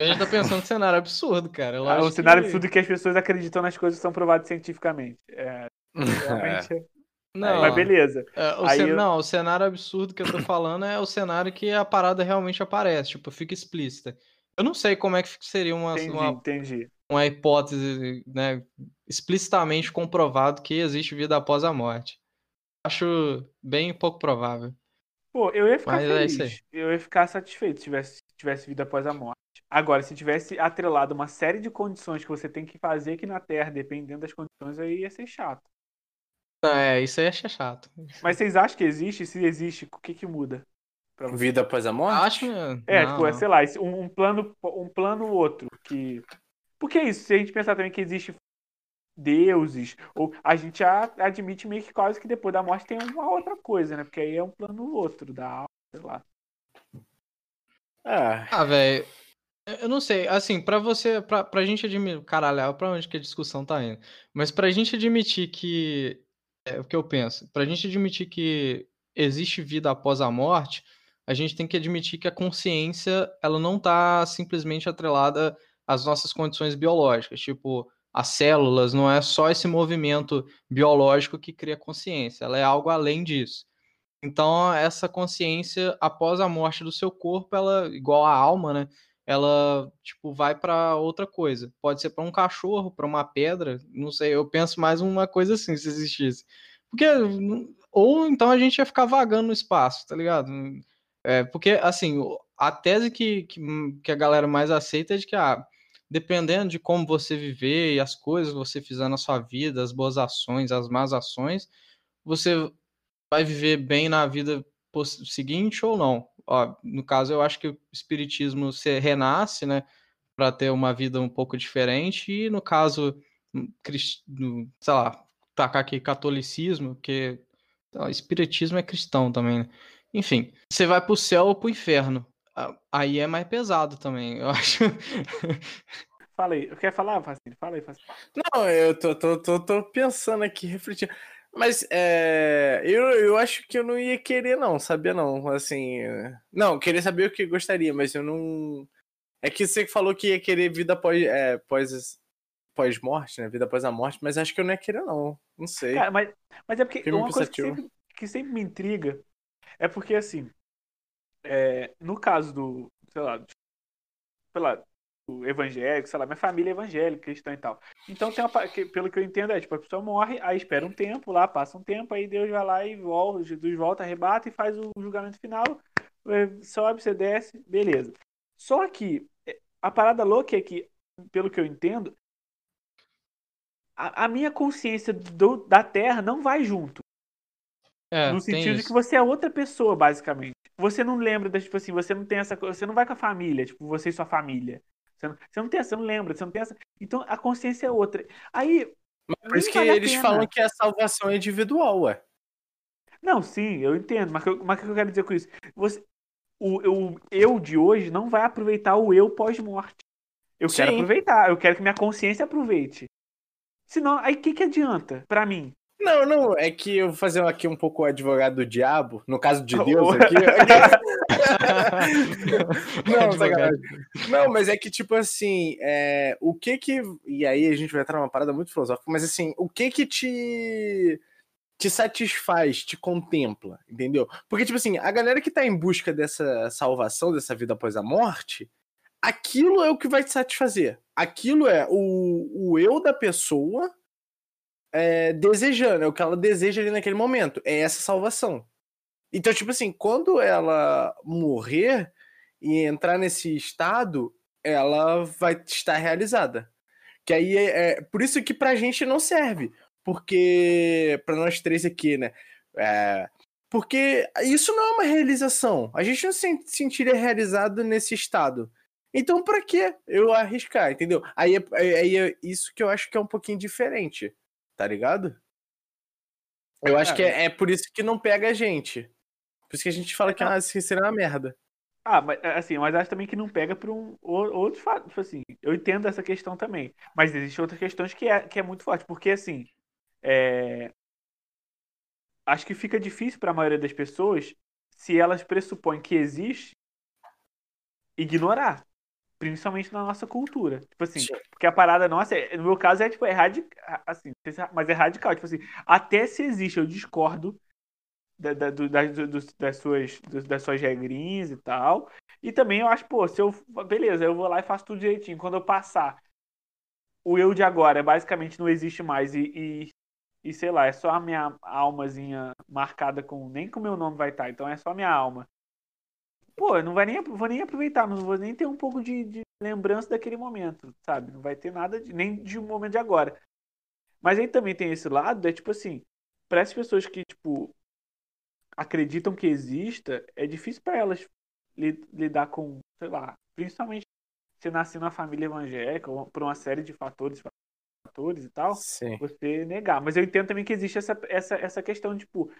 A gente tá pensando num cenário absurdo, cara. Eu Ah, um cenário que- absurdo que as pessoas acreditam nas coisas que são provadas cientificamente. É, realmente. é- Não, Mas beleza. é, o cen- eu- não, o cenário absurdo que eu tô falando é o cenário que a parada realmente aparece, tipo, fica explícita. Eu não sei como é que seria uma, Entendi, uma, entendi. uma hipótese, né, explicitamente comprovado que existe vida após a morte. Acho bem pouco provável. Pô, eu ia ficar Mas é feliz. Eu ia ficar satisfeito se tivesse, se tivesse vida após a morte. Agora, se tivesse atrelado uma série de condições que você tem que fazer aqui na Terra, dependendo das condições, aí ia ser chato. É, isso aí é chato. Mas vocês acham que existe? Se existe, o que que muda? Pra você? Vida após a morte? Acho. É, não, tipo, é, sei lá, um, um plano um plano outro que Porque é isso, se a gente pensar também que existe deuses, ou a gente já admite meio que quase que depois da morte tem uma outra coisa, né? Porque aí é um plano outro da alma, sei lá. Ah, Ah, velho. Eu não sei, assim, pra você, pra, pra gente admitir, caralho, pra onde que a discussão tá indo? Mas pra gente admitir que, é o que eu penso, pra gente admitir que existe vida após a morte, a gente tem que admitir que a consciência, ela não tá simplesmente atrelada às nossas condições biológicas, tipo, as células não é só esse movimento biológico que cria consciência, ela é algo além disso. Então, essa consciência, após a morte do seu corpo, ela, igual a alma, né? Ela, tipo, vai para outra coisa. Pode ser para um cachorro, para uma pedra, não sei. Eu penso mais uma coisa assim, se existisse. Porque, ou então a gente ia ficar vagando no espaço, tá ligado? É, porque, assim, a tese que, que, que a galera mais aceita é de que, ah, dependendo de como você viver e as coisas que você fizer na sua vida, as boas ações, as más ações, você vai viver bem na vida seguinte ou não. Ó, no caso, eu acho que o espiritismo se renasce, né, para ter uma vida um pouco diferente, e no caso, sei lá, tacar aqui catolicismo, que o espiritismo é cristão também, né? Enfim, você vai pro céu ou pro inferno. Aí é mais pesado também, eu acho. Fala aí, quer falar, Facine? Fala aí, Facine. Não, eu tô, tô, tô, tô pensando aqui, refletindo. Mas é, eu, eu acho que eu não ia querer, não, sabia não. Assim, não, querer saber o que gostaria, mas eu não. É que você falou que ia querer vida após, é, pós, pós-morte, né? Vida após a morte, mas acho que eu não ia querer, não. Não sei. Cara, mas, mas é porque Filme uma coisa que sempre, que sempre me intriga é porque, assim, é, no caso do, sei lá, sei lá, do evangélico, sei lá, minha família é evangélica, cristã e tal. Então, tem uma, que, pelo que eu entendo, é tipo, a pessoa morre, aí espera um tempo lá, passa um tempo, aí Deus vai lá e volta, Jesus volta, arrebata e faz o julgamento final, é, sobe, você desce, beleza. Só que é, a parada louca é que, pelo que eu entendo, a, a minha consciência do- da Terra não vai junto. É, no sentido de que você é outra pessoa, basicamente. Você não lembra, da, tipo assim, você não tem essa você não vai com a família, tipo, você e sua família. Você não, você não tem essa, você não lembra, você não tem essa. Então a consciência é outra. Aí, Por isso que vale eles falam que a salvação é individual, ué. Não, sim, eu entendo, mas, mas o que eu quero dizer com isso? Você, o, o eu de hoje não vai aproveitar o eu pós-morte. Eu quero Sim. aproveitar, eu quero que minha consciência aproveite. Senão, aí o que, que adianta pra mim? Não, não, é que eu vou fazer aqui um pouco o advogado do diabo, no caso de. Deus aqui. Não, sacanagem. Não, mas é que, tipo assim, é, o que que. E aí a gente vai entrar numa parada muito filosófica, mas assim, o que que te. te satisfaz, te contempla, entendeu? Porque, tipo assim, a galera que tá em busca dessa salvação, dessa vida após a morte, aquilo é o que vai te satisfazer. Aquilo é o, o eu da pessoa é, desejando, é o que ela deseja ali naquele momento, é essa salvação. Então, tipo assim, quando ela morrer e entrar nesse estado, ela vai estar realizada. Que aí é, é por isso que pra gente não serve. Porque, pra nós três aqui, né? é, porque isso não é uma realização. A gente não se sentiria realizado nesse estado. Então, pra que eu arriscar, entendeu? Aí é, aí é isso que eu acho que é um pouquinho diferente, tá ligado? Eu acho que é, é por isso que não pega a gente. Por isso que a gente fala que ah, isso seria uma merda. Ah, mas assim, mas acho também que não pega por um outro fato, tipo assim, eu entendo essa questão também, mas existem outras questões que é, que é muito forte, porque assim, é, acho que fica difícil para a maioria das pessoas se elas pressupõem que existe ignorar, principalmente na nossa cultura, tipo assim, Sim. porque a parada nossa, é- no meu caso é tipo é radical, assim, é- mas é radical, tipo assim, até se existe eu discordo da- da- do- das, do- das, suas, das suas regrinhas e tal. E também eu acho, pô, se eu. Beleza, eu vou lá e faço tudo direitinho. Quando eu passar, o eu de agora basicamente não existe mais e, e, e, sei lá, é só a minha almazinha marcada com. Nem com o meu nome vai estar, então é só a minha alma. Pô, eu não vai nem, vou nem aproveitar, não vou nem ter um pouco de, de lembrança daquele momento, sabe? Não vai ter nada, de, nem de um momento de agora. Mas aí também tem esse lado, é tipo assim, para essas pessoas que, tipo, acreditam que exista, é difícil para elas li- lidar com, sei lá, principalmente se nascer numa família evangélica ou por uma série de fatores, fatores e tal, Sim. você negar. Mas eu entendo também que existe essa, essa, essa questão, tipo,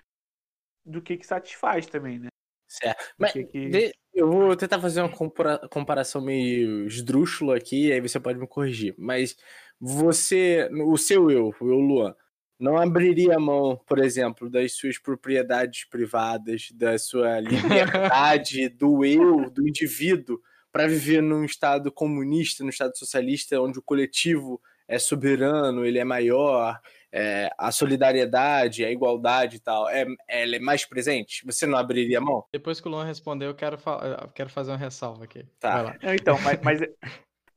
do que que satisfaz também, né? Certo. Mas que- de- eu vou tentar fazer uma compara- comparação meio esdrúxula aqui, aí você pode me corrigir. Mas você, o seu eu, o eu Luan, não abriria mão, por exemplo, das suas propriedades privadas, da sua liberdade, do eu, do indivíduo, para viver num estado comunista, num estado socialista, onde o coletivo é soberano, ele é maior, é, a solidariedade, a igualdade e tal, é, ela é mais presente? Você não abriria mão? Depois que o Luan responder, eu quero, eu quero fazer uma ressalva aqui. Tá. Vai lá. Não, então, mas, mas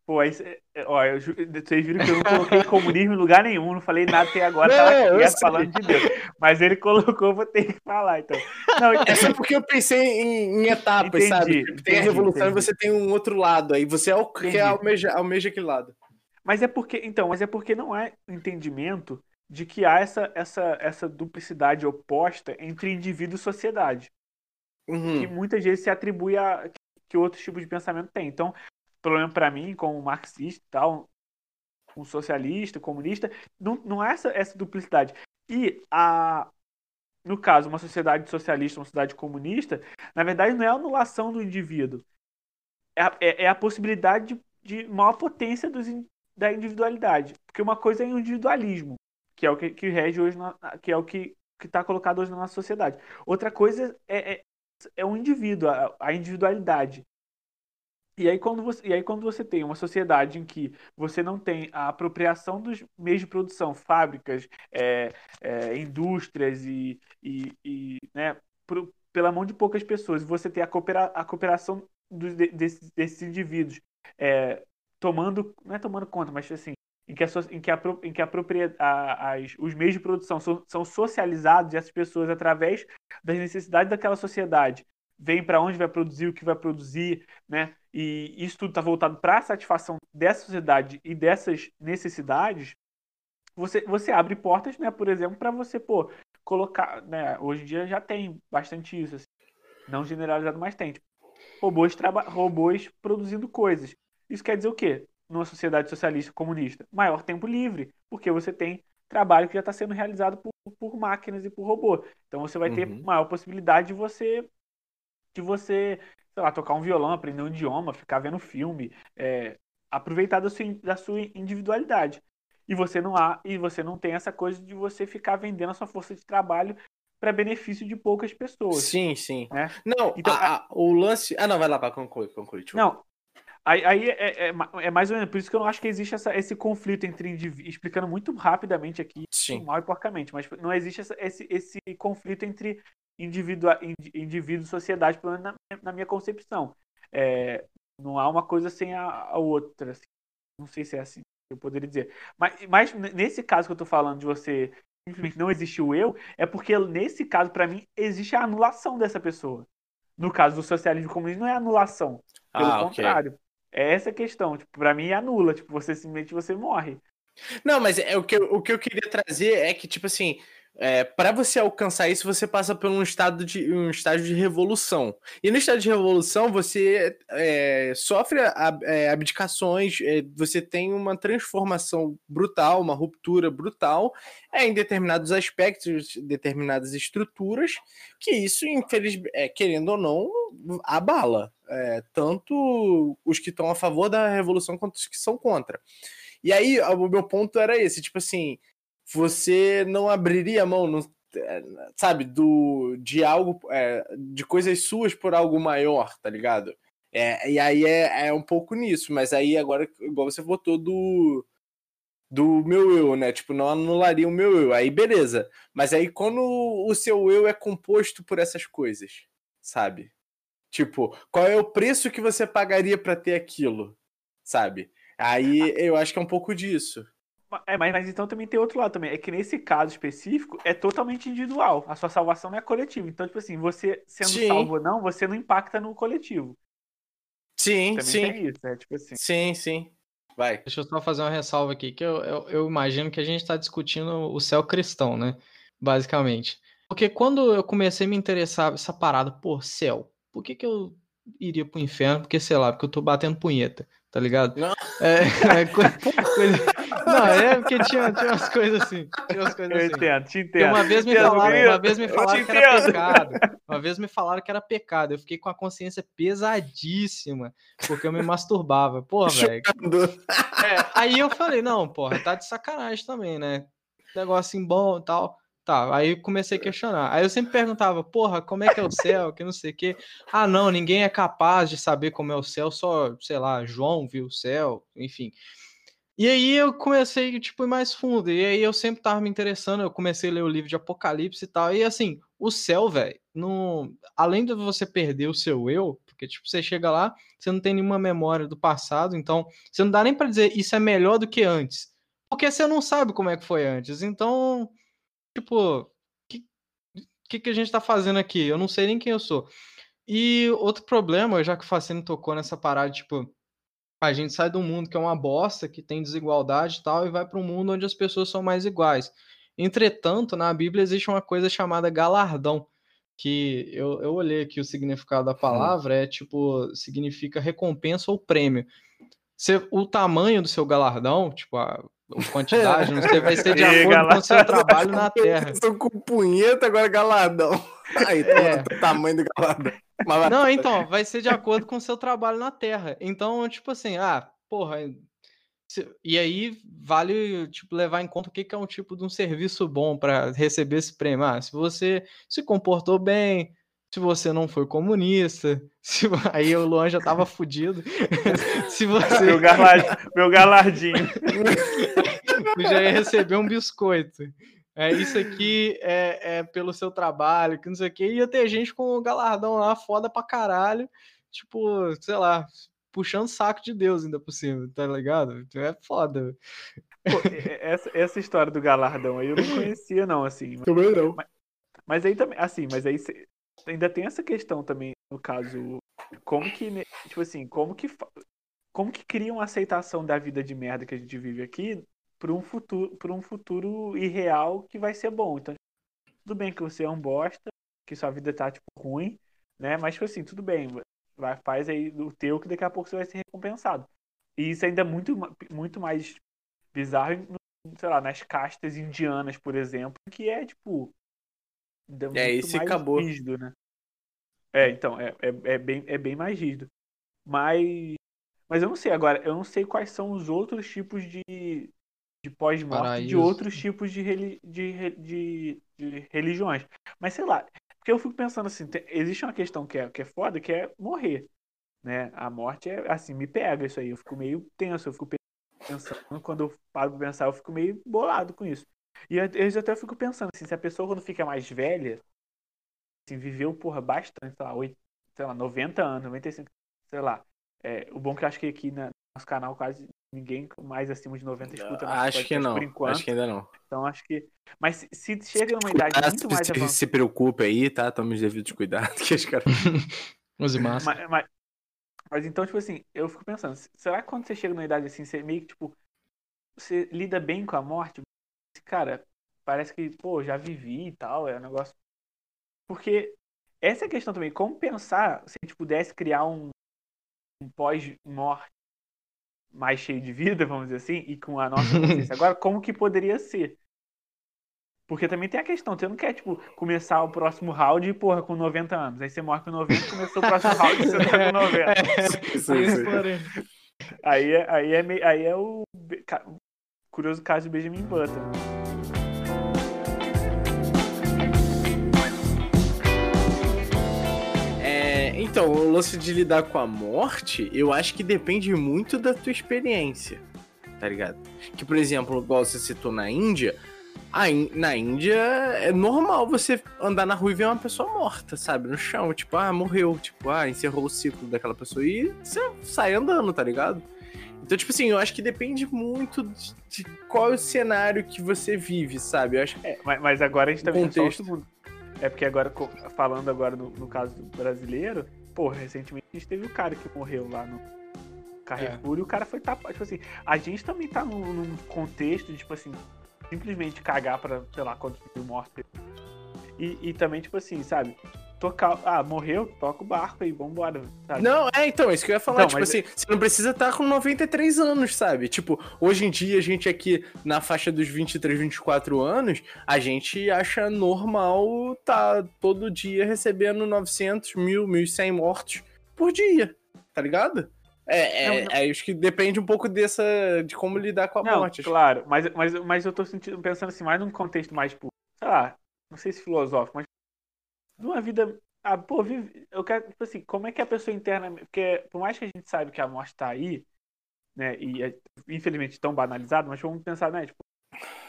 pô, aí, cê- ó, eu vocês viram que eu não coloquei comunismo em lugar nenhum, não falei nada até agora, Não, tava sei. falando de Deus. Mas ele colocou, vou ter que falar, então. Não, então, É só porque eu pensei em, em etapas, Entendi, sabe? Tipo, tem a entendi, revolução entendi. e você tem um outro lado, aí você é o que Entendi. almeja, almeja aquele lado. Mas é porque, então, mas é porque não é entendimento de que há essa, essa, essa duplicidade oposta entre indivíduo e sociedade, que Uhum. muitas vezes se atribui a que outros tipos de pensamento tem. Então, pelo menos para mim, como marxista e tal, um socialista, comunista, não, não há essa, essa duplicidade. E a no caso, uma sociedade socialista, uma sociedade comunista, na verdade não é a anulação do indivíduo. É a, é, é a possibilidade de, de maior potência dos, da individualidade. Porque uma coisa é o individualismo, que é o que, que rege hoje, na- que é o que está colocado hoje na nossa sociedade. Outra coisa é, é, é o indivíduo, a, a individualidade. E aí, quando você, e aí, quando você tem uma sociedade em que você não tem a apropriação dos meios de produção, fábricas, é, é, indústrias e, e, e né, por, pela mão de poucas pessoas, você tem a, coopera, a cooperação dos, desses, desses indivíduos é, tomando, não é tomando conta, mas assim, em que, a, em que, a, em que a a, as, os meios de produção são, são socializados e essas pessoas, através das necessidades daquela sociedade, vem para onde vai produzir, o que vai produzir, né? E isso tudo está voltado para a satisfação dessa sociedade e dessas necessidades. Você, você abre portas, né? Por exemplo, para você, pô, colocar, né? Hoje em dia já tem bastante isso, assim, não generalizado, mas tem. Tipo, robôs, robôs produzindo coisas. Isso quer dizer o quê? Numa sociedade socialista comunista, maior tempo livre, porque você tem trabalho que já está sendo realizado por, por máquinas e por robô. Então você vai ter uhum. maior possibilidade de você de você, sei lá, tocar um violão, aprender um idioma, ficar vendo filme, é, aproveitar da sua, da sua individualidade. E você não há, e você não tem essa coisa de você ficar vendendo a sua força de trabalho para benefício de poucas pessoas. Sim, sim. Né? Não, então, a, a, o lance. Ah, não, vai lá para concluir, concluir. Não. Aí, aí é, é, é, mais ou menos por isso que eu não acho que existe essa, esse conflito entre indivíduos. Explicando muito rapidamente aqui, sim. mal e porcamente, mas não existe essa, esse, esse conflito entre indivíduo, indivíduo sociedade, pelo menos na, na minha concepção. É, não há uma coisa sem a, a outra. Assim. Não sei se é assim eu poderia dizer. Mas, mas nesse caso que eu estou falando de você simplesmente não existe o eu, é porque nesse caso, para mim, existe a anulação dessa pessoa. No caso do socialismo comunismo, não é anulação. Pelo ah, contrário. Okay. É essa a questão. Tipo, pra mim, anula. Tipo, você simplesmente você morre. Não, mas é, o, que eu, o que eu queria trazer é que, tipo assim, é, para você alcançar isso, você passa por um estado de um estágio de revolução. E no estado de revolução, você é, sofre ab, é, abdicações, é, você tem uma transformação brutal, uma ruptura brutal é, em determinados aspectos, determinadas estruturas, que isso, infelizmente, é, querendo ou não, abala. É, tanto os que estão a favor da revolução quanto os que são contra. E aí, o meu ponto era esse, tipo assim, você não abriria a mão, é, sabe, do, de algo, é, de coisas suas por algo maior, tá ligado? É, e aí é, é um pouco nisso, mas aí agora, igual você votou do, do meu eu, né? Tipo, não anularia o meu eu. Aí beleza. Mas aí quando o seu eu é composto por essas coisas, sabe? Tipo, qual é o preço que você pagaria para ter aquilo, sabe? Aí eu acho que é um pouco disso. É, mas, mas, então também tem outro lado também. É que nesse caso específico é totalmente individual. A sua salvação não é coletiva. Então, tipo assim, você sendo sim. salvo ou não, você não impacta no coletivo. Sim, também sim. Tem isso, é tipo assim. Sim, sim. Vai. Deixa eu só fazer uma ressalva aqui, que eu, eu, eu imagino que a gente está discutindo o céu cristão, né? Basicamente. Porque quando eu comecei a me interessar essa parada, por céu, por que, que eu iria pro inferno? Porque, sei lá, porque eu tô batendo punheta tá ligado? Não. É, é coisa, coisa... Não, é porque tinha, tinha umas coisas assim. Tinha umas coisas assim. Eu entendo, te entendo. Uma vez me falaram, uma vez me falaram que era pecado. Uma vez me falaram que era pecado. Eu fiquei com a consciência pesadíssima, porque eu me masturbava. Pô, velho. É, aí eu falei, não, porra, tá de sacanagem também, né? Negócio bom e tal. Tá, aí comecei a questionar. Aí eu sempre perguntava, porra, como é que é o céu? Que não sei o quê. Ah, não, ninguém é capaz de saber como é o céu, só, sei lá, João viu o céu, enfim. E aí eu comecei, tipo, ir mais fundo. E aí eu sempre tava me interessando, eu comecei a ler o livro de Apocalipse e tal. E assim, o céu, velho, não... além de você perder o seu eu, porque, tipo, você chega lá, você não tem nenhuma memória do passado, então você não dá nem para dizer isso é melhor do que antes. Porque você não sabe como é que foi antes. Então tipo, o que, que, que a gente tá fazendo aqui? Eu não sei nem quem eu sou. E outro problema, já que o Facino tocou nessa parada, tipo, a gente sai de um mundo que é uma bosta, que tem desigualdade e tal, e vai para um mundo onde as pessoas são mais iguais. Entretanto, na Bíblia existe uma coisa chamada galardão, que eu, eu olhei aqui o significado da palavra, é tipo, significa recompensa ou prêmio. Você, o tamanho do seu galardão, tipo, a, quantidade, não sei, vai ser de acordo com o seu trabalho na Terra. Estou com punheta, agora galadão. Aí, é. o tamanho do galadão. Não, então, vai ser de acordo com o seu trabalho na Terra. Então, tipo assim, ah, porra. E aí vale tipo, levar em conta o que é um tipo de um serviço bom para receber esse prêmio. Ah, se você se comportou bem, se você não foi comunista, se... aí o Luan já tava fudido. se você. Meu, galardinho, meu galardinho. já ia receber um biscoito. É, isso aqui é, é pelo seu trabalho, que não sei o que. Ia ter gente com o galardão lá, foda pra caralho. Tipo, sei lá, puxando saco de Deus ainda por cima, tá ligado? É foda. Pô, essa, essa história do galardão aí eu não conhecia, não, assim. Também não. Mas, mas aí também, assim, mas aí ainda tem essa questão também, no caso, como que, tipo assim, como que como que cria uma aceitação da vida de merda que a gente vive aqui para um futuro para um futuro irreal que vai ser bom. Então, tudo bem que você é um bosta, que sua vida tá tipo ruim, né? Mas tipo assim, tudo bem, vai faz aí o teu que daqui a pouco você vai ser recompensado. E isso ainda é muito muito mais bizarro, sei lá, nas castas indianas, por exemplo, que é tipo é, isso acabou. rígido, né? É, então, é, é, é, bem, é bem mais rígido. Mas, mas eu não sei agora, eu não sei quais são os outros tipos de, de pós-morte de outros tipos de, reli, de, de, de, religiões. Mas sei lá, porque eu fico pensando assim, tem, existe uma questão que é, que é foda, que é morrer. Né? A morte é assim, me pega isso aí, eu fico meio tenso, eu fico pensando, quando eu paro pra pensar, eu fico meio bolado com isso. E eu até fico pensando assim, se a pessoa quando fica mais velha, assim, viveu, porra, bastante, sei lá, 8, sei lá, 90 anos, 95, sei lá. É, o bom é que eu acho que aqui no nosso canal quase ninguém mais acima de 90 escuta Acho que não, por enquanto. acho que ainda não. Então acho que... Mas se, chega numa idade muito mais se, avançada... Se preocupe aí, tá? Tome os devidos cuidados que os caras... Use máscara. Mas, mas, mas então, tipo assim, eu fico pensando, será que quando você chega numa idade assim, você meio que, tipo, você lida bem com a morte? Cara, parece que, pô, já vivi e tal, é um negócio. Porque essa é a questão também, como pensar se a gente pudesse criar um, um pós-morte mais cheio de vida, vamos dizer assim, e com a nossa consciência agora, como que poderia ser? Porque também tem a questão, você não quer, tipo, começar o próximo round, porra, com 90 anos. Aí você morre com 90 e começou o próximo round e você tá com 90. É, sim, sim. Aí, é, aí, é, aí é o curioso caso de Benjamin Button. Então, o lance de lidar com a morte, eu acho que depende muito da tua experiência, tá ligado? Que, por exemplo, igual você citou na Índia, na Índia é normal você andar na rua e ver uma pessoa morta, sabe? No chão, tipo, ah, morreu, tipo, ah, encerrou o ciclo daquela pessoa e você sai andando, tá ligado? Então, tipo assim, eu acho que depende muito de, de qual é o cenário que você vive, sabe? Eu acho é, mas, mas agora a gente tá vendo só é porque agora, falando agora no, no caso brasileiro, pô, recentemente a gente teve o cara que morreu lá no Carrefour é. e o cara foi tapado. Tipo assim, a gente também tá num, num contexto de, tipo assim, simplesmente cagar pra, sei lá, quantos mil mortos. E, e também, tipo assim, sabe? Tocar. Ah, morreu? Toca o barco aí, vambora. Sabe? Não, é, então, isso que eu ia falar. Então, tipo mas... assim, você não precisa estar com 93 anos, sabe? Tipo, hoje em dia, a gente aqui na faixa dos 23, 24 anos, a gente acha normal tá todo dia recebendo 900, mil, 1.100 mortos por dia, tá ligado? É, é, não, não. é, acho que depende um pouco dessa. de como lidar com a não, morte. Claro, mas, mas, mas eu tô sentindo, pensando assim, mais num contexto mais, tipo, sei lá, não sei se filosófico, mas de uma vida. Ah, pô, vive, eu quero, tipo assim, como é que a pessoa interna. Porque, por mais que a gente saiba que a morte tá aí, né, e é, infelizmente tão banalizado, mas vamos pensar, né, tipo,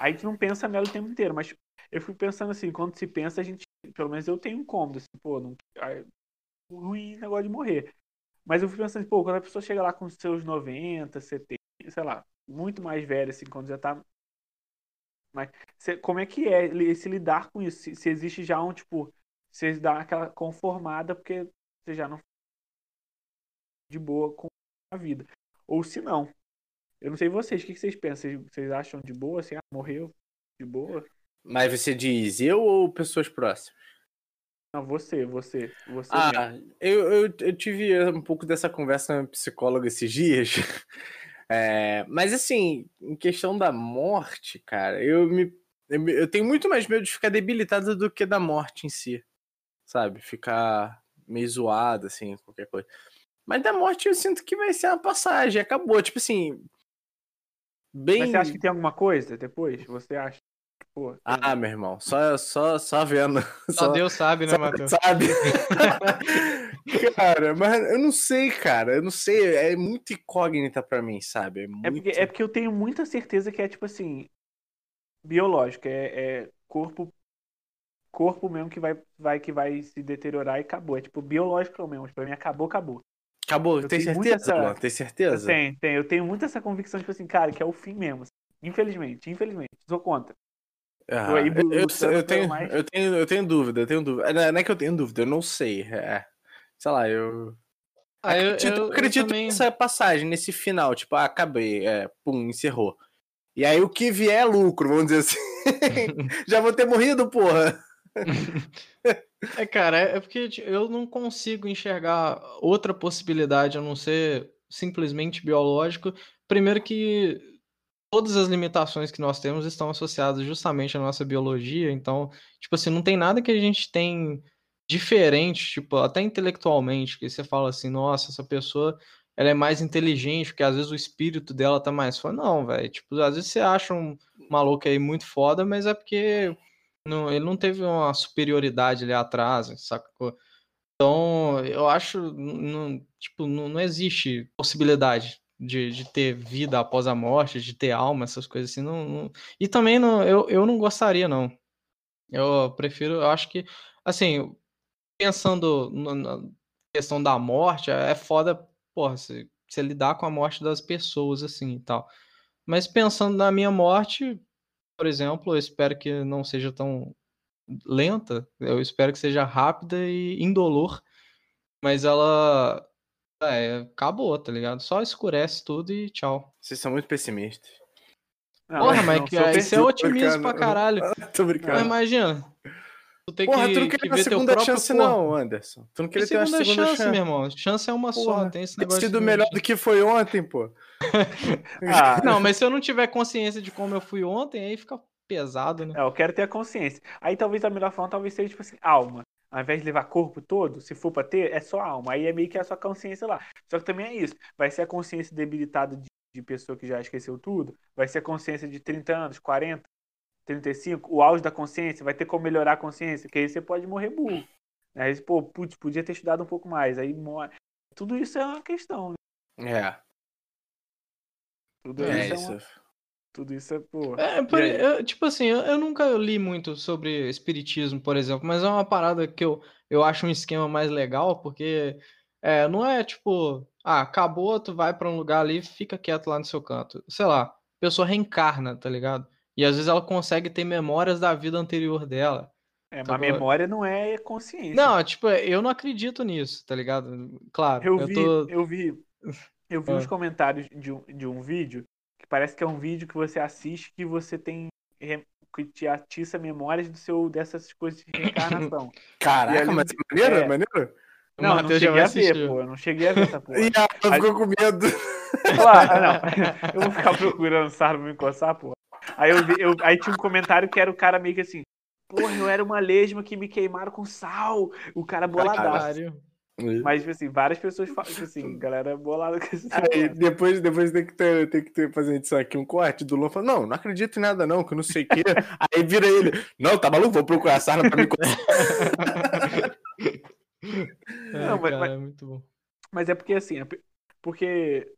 a gente não pensa nela o tempo inteiro, mas eu fico pensando assim, quando se pensa, a gente, pelo menos eu tenho um cômodo, assim, pô, não, é ruim negócio de morrer. Mas eu fico pensando, pô, quando a pessoa chega lá com seus 90, 70, sei lá, muito mais velha, assim, quando já tá. Mas como é que é se lidar com isso? Se, se existe já um, tipo, você dá aquela conformada porque você já não de boa com a vida. Ou se não. Eu não sei vocês, o que vocês pensam? Vocês acham de boa, assim, ah, morreu de boa? Mas você diz eu ou pessoas próximas? Não, você, você. você ah, eu, eu, eu, tive um pouco dessa conversa com psicóloga esses dias. É, mas assim, em questão da morte, cara, eu me. Eu tenho muito mais medo de ficar debilitado do que da morte em si sabe? Ficar meio zoado, assim, qualquer coisa. Mas da morte eu sinto que vai ser uma passagem, acabou. Tipo assim. Bem... Mas você acha que tem alguma coisa depois? Você acha? Pô, Ah, meu irmão, só, só, só vendo. Só Deus sabe, né, só- Matheus? Sabe? cara, mas eu não sei, cara. Eu não sei. É muito incógnita pra mim, sabe? É, É muito... porque, é porque eu tenho muita certeza que é tipo assim, biológico, é, é corpo corpo mesmo que vai, vai que vai se deteriorar e acabou. É tipo biológico mesmo. Pra mim acabou, acabou. Acabou, eu tem certeza, essa-? Tem certeza? tenho, tenho, eu tenho muito essa convicção, tipo assim, cara, que é o fim mesmo. assim. Infelizmente, infelizmente. Sou contra. Ah, Eu aí eu, eu, eu tenho, mais- eu, tenho, eu tenho dúvida, eu tenho dúvida. Não é- não é que eu tenho dúvida, eu não sei. É, sei lá, eu. Ah, eu, acredito, eu- eu acredito também- nessa passagem, nesse final, tipo, ah, acabei, é, pum, encerrou. E aí o que vier é lucro, vamos dizer assim. Já vou ter morrido, porra. É, cara, é é porque eu não consigo enxergar outra possibilidade a não ser simplesmente biológico. Primeiro que todas as limitações que nós temos estão associadas justamente à nossa biologia, então, tipo assim, não tem nada que a gente tem diferente, tipo, até intelectualmente, que você fala assim, nossa, essa pessoa ela é mais inteligente, porque às vezes o espírito dela tá mais foda. Não, velho, tipo, às vezes você acha um maluco aí muito foda, mas é porque não, ele não teve uma superioridade ali atrás, sacou? Então, eu acho, não, tipo, não, não existe possibilidade de, de ter vida após a morte, de ter alma, essas coisas assim. Não, não- E também não, eu, eu não gostaria, não. Eu prefiro, eu acho que, assim, pensando na questão da morte, é foda, porra, você, você lidar com a morte das pessoas, assim, e tal. Mas pensando na minha morte, por exemplo, eu espero que não seja tão lenta, eu espero que seja rápida e indolor, mas ela é, acabou, tá ligado? Só escurece tudo e tchau. Vocês são muito pessimistas. Não, Porra, mas que, aí você é tô otimismo pra caralho. Tô Mas brincando. imagina, tu tem Porra, que, tu não que queria uma ver teu segunda chance, corpo. não, Anderson. Tu não Que queria ter uma segunda, segunda chance, chance. meu irmão. Chance é uma só, Porra, tem esse negócio sido melhor chance. do que foi ontem, pô. Ah, Não, mas se eu não tiver consciência de como eu fui ontem, aí fica pesado, né? É, eu quero ter a consciência. Aí talvez a melhor forma talvez seja tipo assim, alma. Ao invés de levar corpo todo, se for pra ter, é só alma. Aí é meio que a sua consciência lá. Só que também é isso. Vai ser a consciência debilitada de, de pessoa que já esqueceu tudo. Vai ser a consciência de 30 anos, 40, 35. O auge da consciência. Vai ter como melhorar a consciência. Que aí você pode morrer burro. Aí, pô, putz, podia ter estudado um pouco mais. Aí morre. Tudo isso é uma questão. Né? É, Tudo é isso é isso. uma, Tudo isso é, pô. É, por- eu- tipo assim, eu, eu nunca li muito sobre espiritismo, por exemplo, mas é uma parada que eu, eu acho um esquema mais legal, porque é, não é tipo, ah, acabou, tu vai pra um lugar ali e fica quieto lá no seu canto. Sei lá, a pessoa reencarna, tá ligado? E às vezes ela consegue ter memórias da vida anterior dela. É, Tá mas memória não é consciência. Não, tipo, eu não acredito nisso, tá ligado? Claro, Eu eu vi, tô. eu vi, eu vi Ah. uns comentários de um, de um vídeo que parece que é um vídeo que você assiste que você tem que te atiça memórias do seu dessas coisas de reencarnação. Caraca, ali- mas é maneiro, é. é maneiro? Não, não Matheus já cheguei a ver, pô. Eu não cheguei a ver essa porra. E ela ficou com medo. Claro, ah, não. Eu vou ficar procurando sarro me encostar, pô. Aí eu vi, eu, aí tinha um comentário que era o cara meio que assim, porra, eu era uma lesma que me queimaram com sal. O cara boladaço. Caralho. Mas, tipo assim, várias pessoas falam, tipo assim, galera bolada com esse Aí depois, depois tem que ter, tem que ter, fazer edição aqui, um corte do Luan falando, não, não acredito em nada não, que eu não sei o quê. Aí vira ele, não, tá maluco, vou procurar a sarna pra me contar. É, Não, mas- cara, mas- é muito bom. Mas é porque assim, é porque,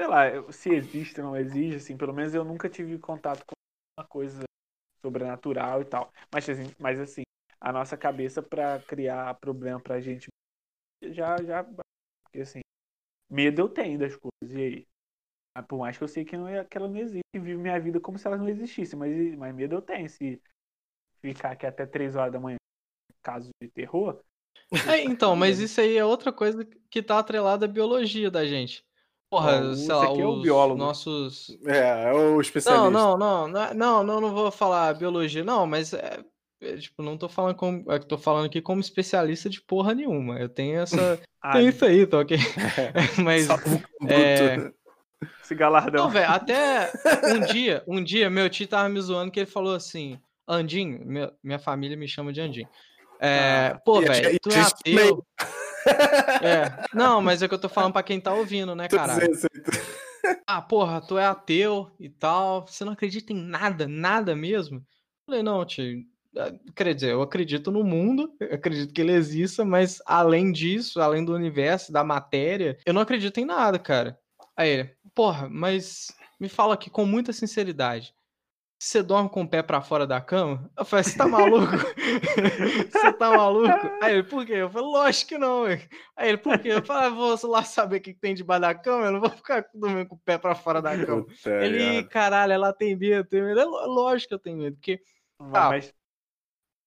sei lá, se existe ou não existe, assim, pelo menos eu nunca tive contato com uma coisa sobrenatural e tal. Mas assim, mas, assim a nossa cabeça pra criar problema pra gente já, já, porque assim, medo eu tenho das coisas, e aí? Mas Por mais que eu sei que, não é, que ela não existe, e vivo minha vida como se ela não existisse, mas, mas medo eu tenho. Se ficar aqui até 3 horas da manhã, caso de terror, É, então, mas isso aí é outra coisa que tá atrelada à biologia da gente. Porra, sei lá, aqui é o os biólogo. nossos. É, é o especialista. não, não, não, é- não, não, não vou falar biologia, não, mas é, é, tipo, não tô falando como, é, tô falando aqui como especialista de porra nenhuma. Eu tenho essa, ah, tenho isso aí, tá ok? Mas, Salvo-conduto. é, esse galardão. não, velho, até um dia, um dia meu tio tava me zoando que ele falou assim, Andinho, minha, minha família me chama de Andinho. É, Ah, pô, velho, tu é ateu. É, não, mas é que eu tô falando pra quem tá ouvindo, né, caralho? dizendo, Ah, porra, tu é ateu e tal, você não acredita em nada, nada mesmo? falei, não, tio, é, quer dizer, eu acredito no mundo, acredito que ele exista, mas além disso, além do universo, da matéria, eu não acredito em nada, cara. Aí ele, porra, mas me fala aqui com muita sinceridade. Você dorme com o pé para fora da cama? Eu falei, você tá maluco? você tá maluco? Aí ele, por quê? Eu falei, lógico que não, Aí ele, por quê? Eu falei, ah, vou lá saber o que tem debaixo da cama, eu não vou ficar dormindo com o pé para fora da cama. Puta ele, caralho, ela tem medo, tem medo. É lógico que eu tenho medo, porque. Tá, mas...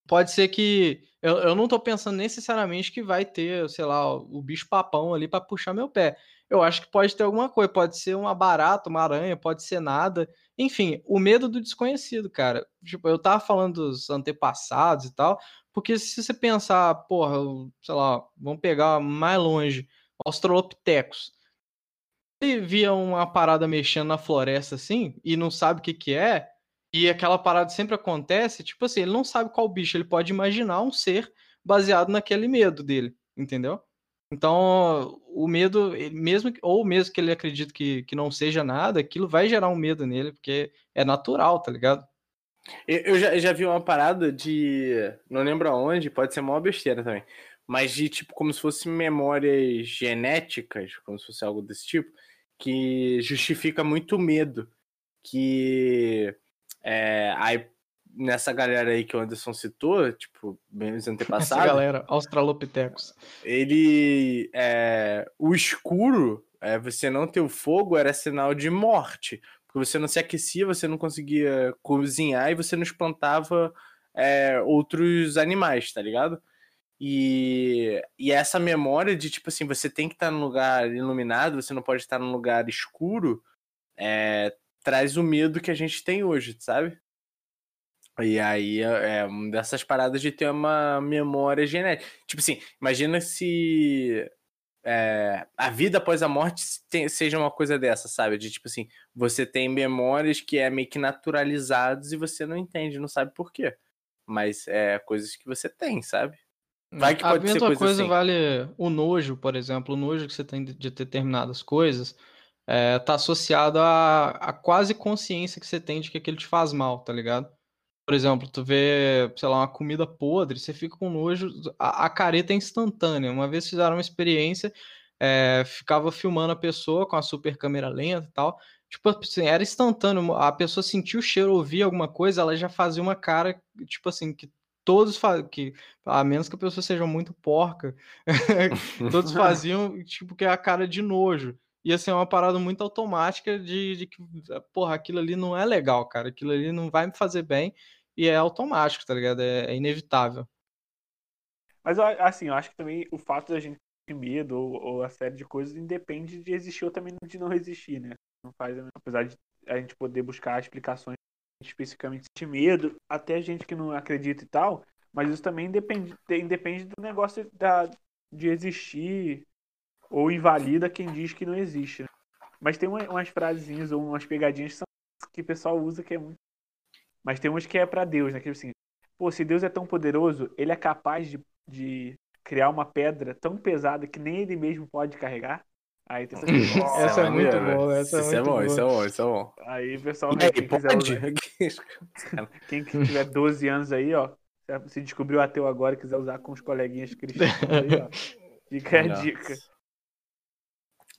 Pode ser que. Eu, eu não tô pensando necessariamente que vai ter, sei lá, o bicho papão ali para puxar meu pé. Eu acho que pode ter alguma coisa, pode ser uma barata, uma aranha, pode ser nada. Enfim, o medo do desconhecido, cara. Tipo, eu tava falando dos antepassados e tal, porque se você pensar, porra, sei lá, vamos pegar mais longe, Australopithecus. Ele via uma parada mexendo na floresta assim e não sabe o que que é, e aquela parada sempre acontece, tipo assim, ele não sabe qual bicho, ele pode imaginar um ser baseado naquele medo dele, entendeu? Então, o medo, mesmo ou mesmo que ele acredite que, que não seja nada, aquilo vai gerar um medo nele, porque é natural, tá ligado? Eu, já, já vi uma parada de. Não lembro aonde, pode ser uma besteira também. Mas de tipo, como se fosse memórias genéticas, como se fosse algo desse tipo, que justifica muito medo. Que é, aí nessa galera aí que o Anderson citou, tipo, bem os antepassados. Essa galera, Australopithecus. Ele. É, o escuro, é, você não ter o fogo era sinal de morte. Porque você não se aquecia, você não conseguia cozinhar e você não espantava é, outros animais, tá ligado? E, e essa memória de, tipo assim, você tem que estar num lugar iluminado, você não pode estar num lugar escuro, é, traz o medo que a gente tem hoje, sabe? E aí é, é uma dessas paradas de ter uma memória genética. Tipo assim, imagina se é, a vida após a morte tem, seja uma coisa dessa, sabe? De tipo assim, você tem memórias que é meio que naturalizadas e você não entende, não sabe por quê. Mas é coisas que você tem, sabe? Vai que a pode mesma ser coisa, coisa assim. vale o nojo, por exemplo, o nojo que você tem de determinadas coisas é, tá associado a, a quase consciência que você tem de que aquilo te faz mal, tá ligado? Por exemplo, tu vê, sei lá, uma comida podre, você fica com nojo, a, a careta é instantânea. Uma vez fizeram uma experiência, é, ficava filmando a pessoa com a super câmera lenta e tal. Tipo assim, era instantâneo. A pessoa sentia o cheiro, ouvia alguma coisa, ela já fazia uma cara, tipo assim, que todos que a menos que a pessoa seja muito porca, todos faziam tipo que é a cara de nojo ia ser uma parada muito automática de, de que, porra, aquilo ali não é legal, cara. Aquilo ali não vai me fazer bem e é automático, tá ligado? É, é inevitável. Mas, assim, eu acho que também o fato da gente ter medo ou, ou, a série de coisas independe de existir ou também de não existir, né? Não faz, apesar de a gente poder buscar explicações especificamente de medo, até gente que não acredita e tal, mas isso também depende, independe do negócio da, de existir ou invalida quem diz que não existe. Né? Mas tem umas frasezinhas ou umas pegadinhas que, são, que o pessoal usa que é muito. Mas tem umas que é para Deus, né? Que assim, pô, se Deus é tão poderoso, ele é capaz de, de criar uma pedra tão pesada que nem ele mesmo pode carregar. Aí tem essa, essa é, muito boa, essa isso é, muito é bom, boa. isso é bom, isso é bom. Aí, pessoal, né, quem quiser usar, quem tiver 12 anos aí, ó, se descobriu ateu agora e quiser usar com os coleguinhas cristãos aí, ó, fica a dica.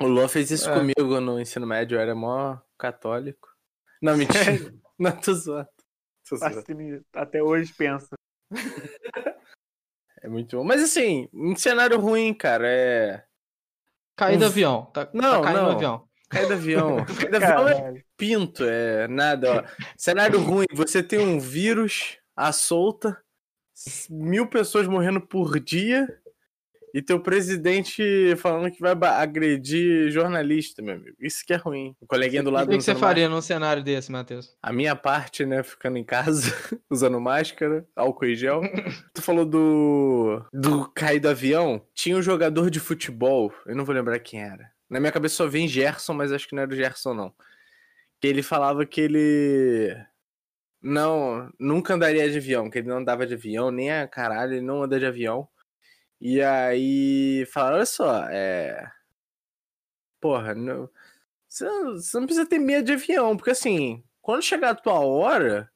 O Luan fez isso é. comigo no ensino médio, eu era mó católico. Não, mentira. Não, tô zoando. Tô zoando. Até hoje pensa. é muito bom. Mas assim, um cenário ruim, cara, é. Cair do avião. Tá, não, tá não. do avião. Cair do avião. Cair do avião é pinto, é nada. Ó. Cenário ruim, você tem um vírus à solta, mil pessoas morrendo por dia e teu presidente falando que vai agredir jornalista, meu amigo. Isso que é ruim. O coleguinha do lado. O que, que você faria num cenário desse, Matheus? A minha parte, né, ficando em casa, usando máscara, álcool e gel. tu falou do. do cair do avião. Tinha um jogador de futebol, eu não vou lembrar quem era. Na minha cabeça só vem Gerson, mas acho que não era o Gerson, não. Que ele falava que ele. Não, nunca andaria de avião, que ele não andava de avião, nem a caralho, ele não anda de avião e aí falaram, olha só, é. Porra, não... Você, você não precisa ter medo de avião, porque assim, quando chegar a tua hora,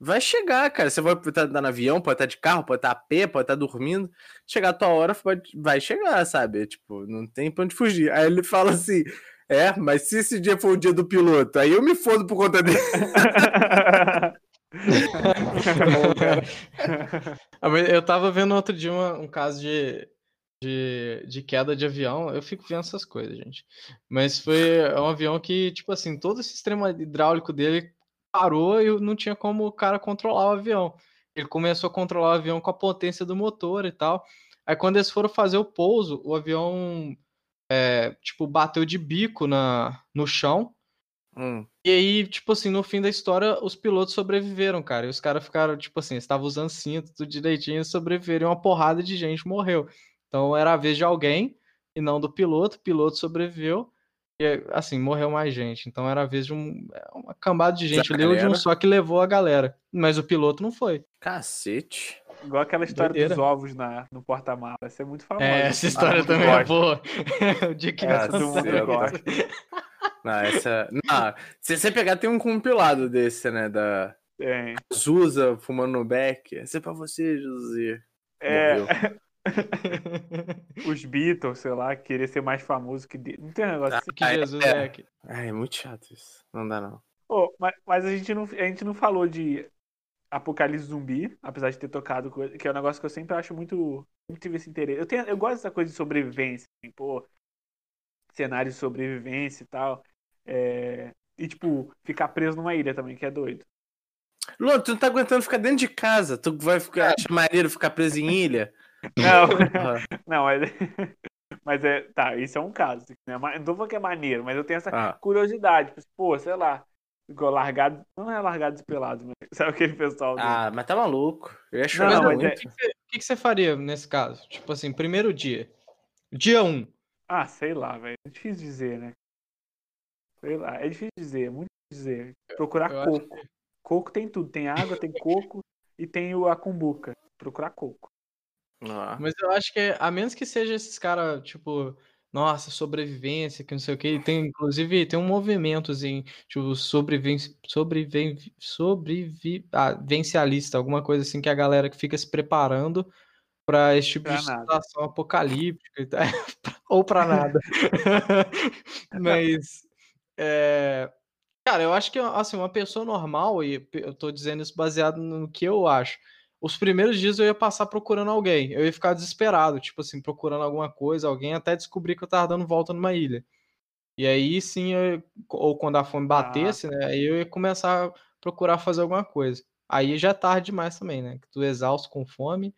Vai chegar, cara. Você vai estar no avião, pode estar de carro, pode estar a pé, pode estar dormindo. Chegar a tua hora, vai chegar, sabe? Tipo, não tem pra onde fugir. Aí ele fala assim: É, mas se esse dia for o dia do piloto, aí eu me fodo por conta dele. Ah, eu tava vendo outro dia uma, um caso de, de, de queda de avião. Eu fico vendo essas coisas, gente. Mas foi um avião que, tipo assim, todo o sistema hidráulico dele parou e não tinha como o cara controlar o avião. Ele começou a controlar o avião com a potência do motor e tal. Aí quando eles foram fazer o pouso, o avião é, tipo bateu de bico na, no chão. Hum. E aí, tipo assim, no fim da história, os pilotos sobreviveram, cara. E os caras ficaram, tipo assim, estavam usando cinto, tudo direitinho, sobreviveram. E uma porrada de gente morreu. Então era a vez de alguém e não do piloto. O piloto sobreviveu. E, assim, morreu mais gente. Então era a vez de um, é, uma cambada de gente ali, de um só que levou a galera. Mas o piloto não foi. Cacete. Igual aquela história Doideira. dos ovos na, no porta-mala. Essa é muito famosa. É, essa história também é gosta. é boa. o dia que essa todo mundo gosta. Não, essa. Não, se você pegar, tem um compilado desse, né? Da. Tem. Zusa fumando no beck. Essa é pra você, José. É. Os Beatles, sei lá, querer ser mais famoso que. Não tem um negócio assim. Que Jesus é. Beck. É, é muito chato isso. Não dá, não. Oh, mas, mas a, gente não, a gente não falou de Apocalipse Zumbi, apesar de ter tocado, que é um negócio que eu sempre acho muito. Sempre tive esse interesse. Eu, tenho, eu gosto dessa coisa de sobrevivência, assim, pô, cenário de sobrevivência e tal. É, e, tipo, ficar preso numa ilha também, que é doido. Lô, tu não tá aguentando ficar dentro de casa. Tu vai ficar, acha maneiro ficar preso em ilha? Não, não, mas, mas é. Tá, isso é um caso. Né? Não tô falando que é maneiro, mas eu tenho essa ah. curiosidade. Tipo, pô, sei lá. Ficou largado. Não é largado e pelado, mas sabe aquele pessoal. Do... Ah, mas tá maluco. Eu ia chorar não, muito. É... O que, que, que, você faria nesse caso? Tipo assim, primeiro dia. Dia 1. Um. Ah, sei lá, velho. É difícil dizer, né? Sei lá, é difícil dizer, é muito difícil dizer. Procurar eu coco. Que... Coco tem tudo, tem água, tem coco e tem o, a cumbuca. Procurar coco. Ah. Mas eu acho que, a menos que seja esses caras, tipo, nossa, sobrevivência, que não sei o que, tem, inclusive, tem um movimentozinho, tipo, sobreviven, sobreviven, sobrevivencialista, ah, alguma coisa assim, que a galera que fica se preparando para esse tipo pra de nada. situação apocalíptica, ou para nada. Mas é... Cara, eu acho que assim, uma pessoa normal, e eu tô dizendo isso baseado no que eu acho. Os primeiros dias eu ia passar procurando alguém, eu ia ficar desesperado, tipo assim, procurando alguma coisa, alguém, até descobrir que eu tava dando volta numa ilha. E aí sim, eu, ou quando a fome batesse, ah. né, aí eu ia começar a procurar fazer alguma coisa. Aí já é tarde demais também, né? Que tu exausto com fome.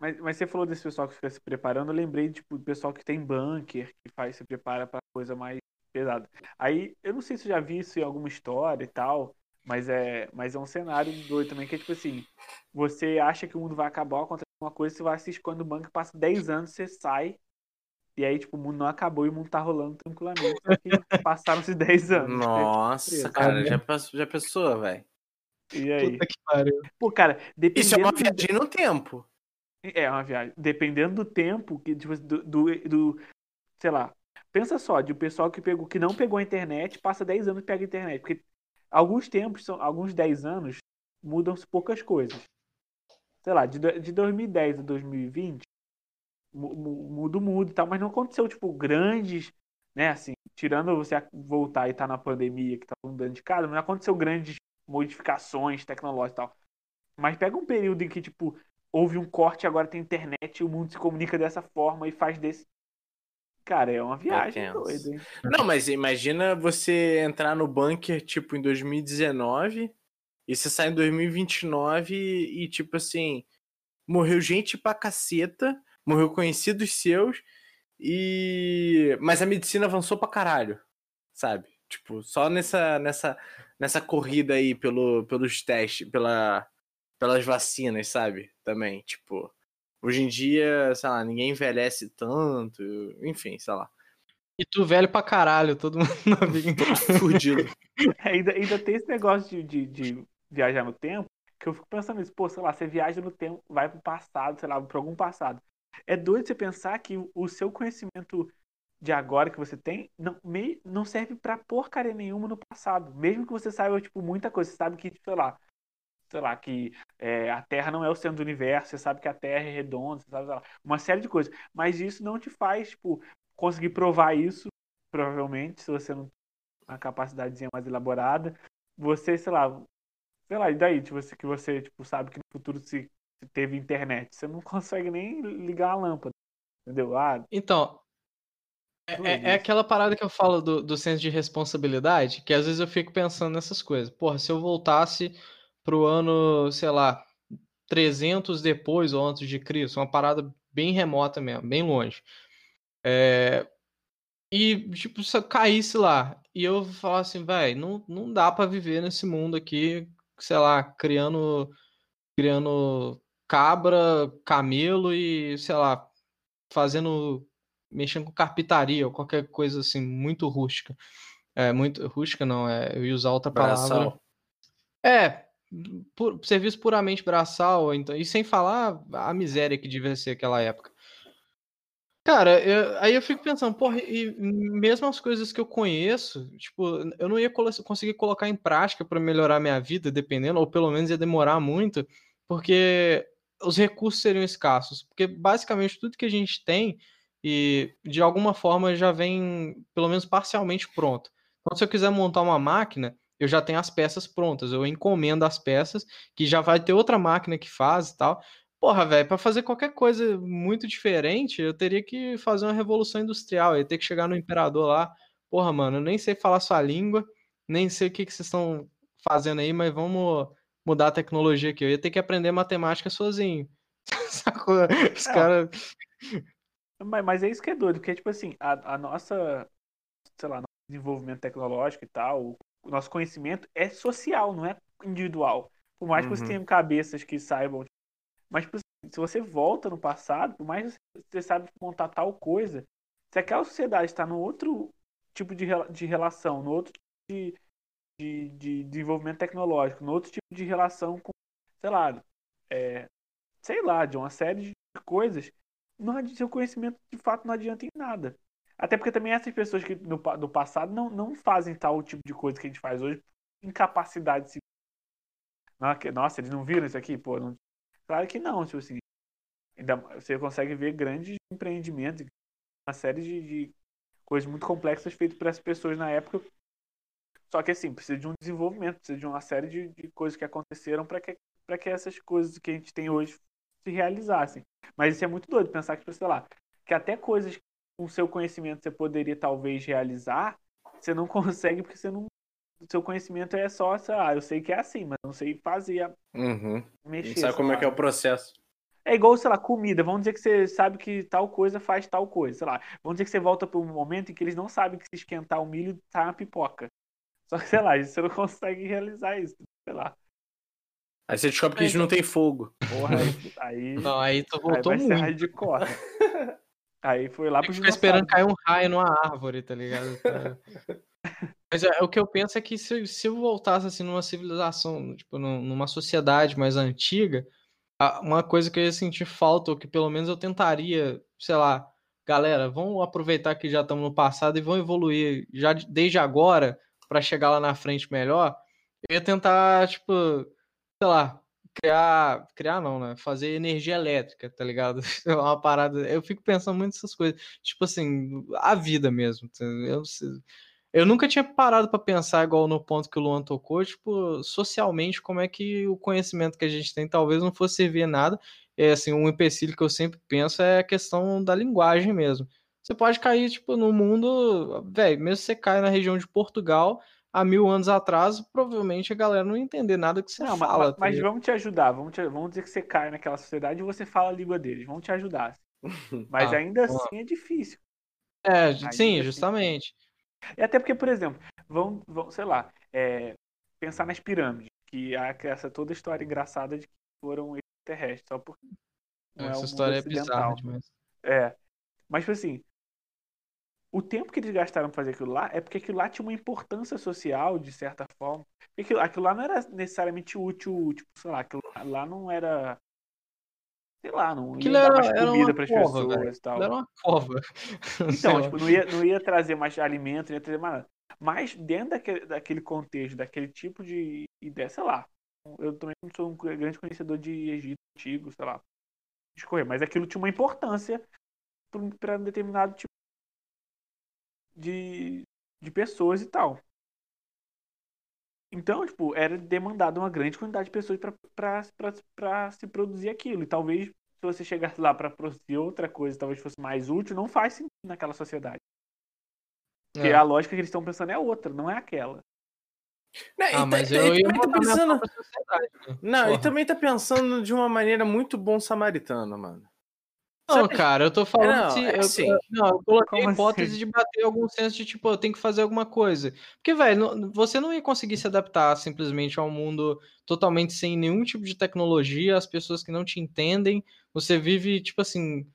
Mas, mas você falou desse pessoal que fica se preparando, eu lembrei, tipo, do pessoal que tem bunker, que faz, se prepara para coisa mais pesado. Aí, eu não sei se eu já vi isso em alguma história e tal, mas é, mas é um cenário doido também, que é tipo assim, você acha que o mundo vai acabar, acontece uma coisa, você vai se esconde no banco, passa 10 anos, você sai, e aí, tipo, o mundo não acabou e o mundo tá rolando tranquilamente, passaram-se 10 anos. Nossa, cara, já, passou, já pensou, velho? E aí? Puta que pariu. Pô, cara, dependendo... Isso é uma viagem no tempo. É uma viagem. Dependendo do tempo, que, tipo, do, do, do sei lá, Pensa só, de o pessoal que pegou, que não pegou a internet, passa 10 anos e pega a internet. Porque alguns tempos, são, alguns 10 anos, mudam-se poucas coisas. Sei lá, de, de 2010 a 2020, muda o mundo e tal, mas não aconteceu, tipo, grandes, né, assim, tirando você voltar e estar tá na pandemia, que tá mudando de casa, não aconteceu grandes modificações tecnológicas e tal. Mas pega um período em que, tipo, houve um corte, agora tem internet, e o mundo se comunica dessa forma e faz desse Cara, é uma viagem é doida, hein? Não, mas imagina você entrar no bunker, tipo, em 2019 e você sai em 2029 e, tipo assim, morreu gente pra caceta, morreu conhecidos seus e... Mas a medicina avançou pra caralho, sabe? Tipo, só nessa, nessa, nessa corrida aí pelo, pelos testes, pela, pelas vacinas, sabe? Também, tipo... Hoje em dia, sei lá, ninguém envelhece tanto, enfim, sei lá. E tu velho pra caralho, todo mundo novinho. Fudido. É, ainda, ainda tem esse negócio de, de, de, viajar no tempo, que eu fico pensando nisso, pô, sei lá, você viaja no tempo, vai pro passado, sei lá, pra algum passado. É doido você pensar que o seu conhecimento de agora que você tem não, me, não serve pra porcaria nenhuma no passado. Mesmo que você saiba, tipo, muita coisa. Você sabe que, sei lá, sei lá, que é, a Terra não é o centro do universo, você sabe que a Terra é redonda, você sabe, lá, uma série de coisas. Mas isso não te faz, tipo, conseguir provar isso, provavelmente, se você não tem uma capacidadezinha mais elaborada. Você, sei lá, sei lá, e daí, tipo, que você, tipo, sabe que no futuro se, se teve internet, você não consegue nem ligar a lâmpada, entendeu? Ah, Então, é, é- é aquela parada que eu falo do, do senso de responsabilidade, que às vezes eu fico pensando nessas coisas. Porra, se eu voltasse pro ano, sei lá, 300 depois ou antes de Cristo, uma parada bem remota mesmo, bem longe. É, e, tipo, se eu caísse lá e eu falasse assim, velho, não, não dá pra viver nesse mundo aqui, sei lá, criando, criando cabra, camelo e, sei lá, fazendo mexendo com carpintaria ou qualquer coisa assim, muito rústica. É, muito rústica não, é, eu ia usar outra palavra. Braçal. É, pu- serviço puramente braçal, então, e sem falar a miséria que devia ser aquela época. Cara, eu- aí eu fico pensando, porra, e mesmo as coisas que eu conheço, tipo, eu não ia conseguir colocar em prática para melhorar minha vida, dependendo, ou pelo menos ia demorar muito, porque os recursos seriam escassos. Porque basicamente tudo que a gente tem, e de alguma forma já vem, pelo menos parcialmente pronto. Então, se eu quiser montar uma máquina, eu já tenho as peças prontas, eu encomendo as peças, que já vai ter outra máquina que faz e tal. Porra, velho, pra fazer qualquer coisa muito diferente, eu teria que fazer uma revolução industrial. Eu ia ter que chegar no imperador lá. Porra, mano, eu nem sei falar sua língua, nem sei o que, que vocês estão fazendo aí, mas vamos mudar a tecnologia aqui. Eu ia ter que aprender matemática sozinho. Sacou? Os É. caras. Mas, mas é isso que é doido, porque, tipo assim, a, a nossa, sei lá, nosso desenvolvimento tecnológico e tal, o nosso conhecimento é social, não é individual. Por mais que você Uhum. tenha cabeças que saibam. Mas tipo assim, se você volta no passado, por mais que você, sabe montar tal coisa, se aquela sociedade está no outro tipo de, de relação, no outro tipo de, de, de desenvolvimento tecnológico, no outro tipo de relação com, sei lá, é, sei lá, de uma série de coisas, não, seu conhecimento de fato não adianta em nada. Até porque também essas pessoas que no, do passado não, não fazem tal tipo de coisa que a gente faz hoje, incapacidade de se. Nossa, eles não viram isso aqui? Pô, não... claro que não, tipo assim. Ainda, você consegue ver grandes empreendimentos, uma série de, de coisas muito complexas feitas por essas pessoas na época. Só que assim, precisa de um desenvolvimento, precisa de uma série de, de coisas que aconteceram para que, que essas coisas que a gente tem hoje se realizassem. Mas isso é muito doido, pensar que, sei lá, que até coisas com seu conhecimento você poderia talvez realizar, você não consegue porque você não. O seu conhecimento é só, sei lá, eu sei que é assim, mas não sei fazer, Uhum. mexer. Não sabe como sei é que é lá. o processo. É igual, sei lá, comida. Vamos dizer que você sabe que tal coisa faz tal coisa. Sei lá. Vamos dizer que você volta para um momento em que eles não sabem que se esquentar o milho tá uma pipoca. Só que, sei lá, você não consegue realizar isso. Sei lá. Aí você descobre que a gente não tem fogo. Porra, aí. aí, Não, aí tu aí voltou vai ser muito. hardcore. Aí foi lá pro ficar esperando cair um raio numa árvore, tá ligado? Mas é, o que eu penso é que se, se eu voltasse assim numa civilização, tipo, num- numa sociedade mais antiga, uma coisa que eu ia sentir falta, ou que pelo menos eu tentaria, sei lá, galera, vamos aproveitar que já estamos no passado e vamos evoluir já de- desde agora para chegar lá na frente melhor. Eu ia tentar, tipo, sei lá, criar, criar não, né? Fazer energia elétrica, tá ligado? É uma parada. Eu fico pensando muito nessas coisas, tipo assim, a vida mesmo. tá? Eu, eu nunca tinha parado pra pensar igual no ponto que o Luan tocou, tipo, socialmente, como é que o conhecimento que a gente tem talvez não fosse servir nada. É assim, um empecilho que eu sempre penso é a questão da linguagem mesmo. Você pode cair, tipo, no mundo, velho, mesmo você caia na região de Portugal, há mil anos atrás, provavelmente a galera não ia entender nada que você Não, fala. ma- tá mas, ligado? vamos te ajudar. Vamos, te- vamos dizer que você cai naquela sociedade e você fala a língua deles. Vamos te ajudar. Mas Ah, ainda lá. assim é difícil. É, Ainda sim, assim. justamente. E até porque, por exemplo, vão, vão sei lá, é, pensar nas pirâmides, que há essa toda história engraçada de que foram extraterrestres, só porque não é Essa mundo história é bizarra demais. É. Mas, tipo assim, o tempo que eles gastaram pra fazer aquilo lá é porque aquilo lá tinha uma importância social, de certa forma. Aquilo, aquilo lá não era necessariamente útil, tipo, sei lá, aquilo lá não era. Sei lá, não ia Aquilo dar era, mais era comida pras cova, pessoas e tal. Era uma cova. Então, tipo, não ia, não ia trazer mais alimento, não ia trazer mais nada. Mas dentro daquele, daquele contexto, daquele tipo de ideia, sei lá, eu também não sou um grande conhecedor de Egito antigo, sei lá, escorrer, mas aquilo tinha uma importância para um determinado tipo de, de pessoas e tal. Então, tipo, era demandada uma grande quantidade de pessoas para se produzir aquilo. E talvez, se você chegasse lá para produzir outra coisa, talvez fosse mais útil, não faz sentido naquela sociedade. Porque é. a lógica que eles estão pensando é outra, não é aquela. Não, ah, mas eu ia tá pensando... Né? Não, Porra. e também tá pensando de uma maneira muito bom samaritano, mano. Não, cara, eu tô falando não, se, é eu, assim. não, eu coloquei a hipótese assim? de bater algum senso de tipo, eu tenho que fazer alguma coisa. Porque, velho, você não ia conseguir se adaptar simplesmente a um mundo totalmente sem nenhum tipo de tecnologia, as pessoas que não te entendem. Você vive, tipo assim.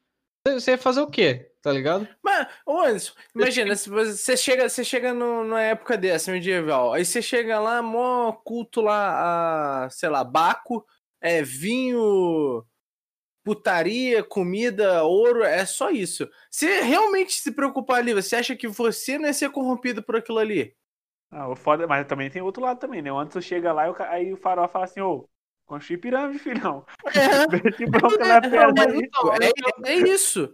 Você ia fazer o quê? Tá ligado? Mas, ô Anderson, imagina, se você chega, você chega no, numa época dessa, medieval, aí você chega lá, mó culto lá, a, sei lá, Baco, é, vinho putaria, comida, ouro, é só isso. Você realmente se preocupar ali, você acha que você não ia ser corrompido por aquilo ali? Ah, o foda, mas também tem outro lado também, né? O Anderson chega lá e o, aí o farol fala assim, ô, construir pirâmide, filhão. É. é, é isso.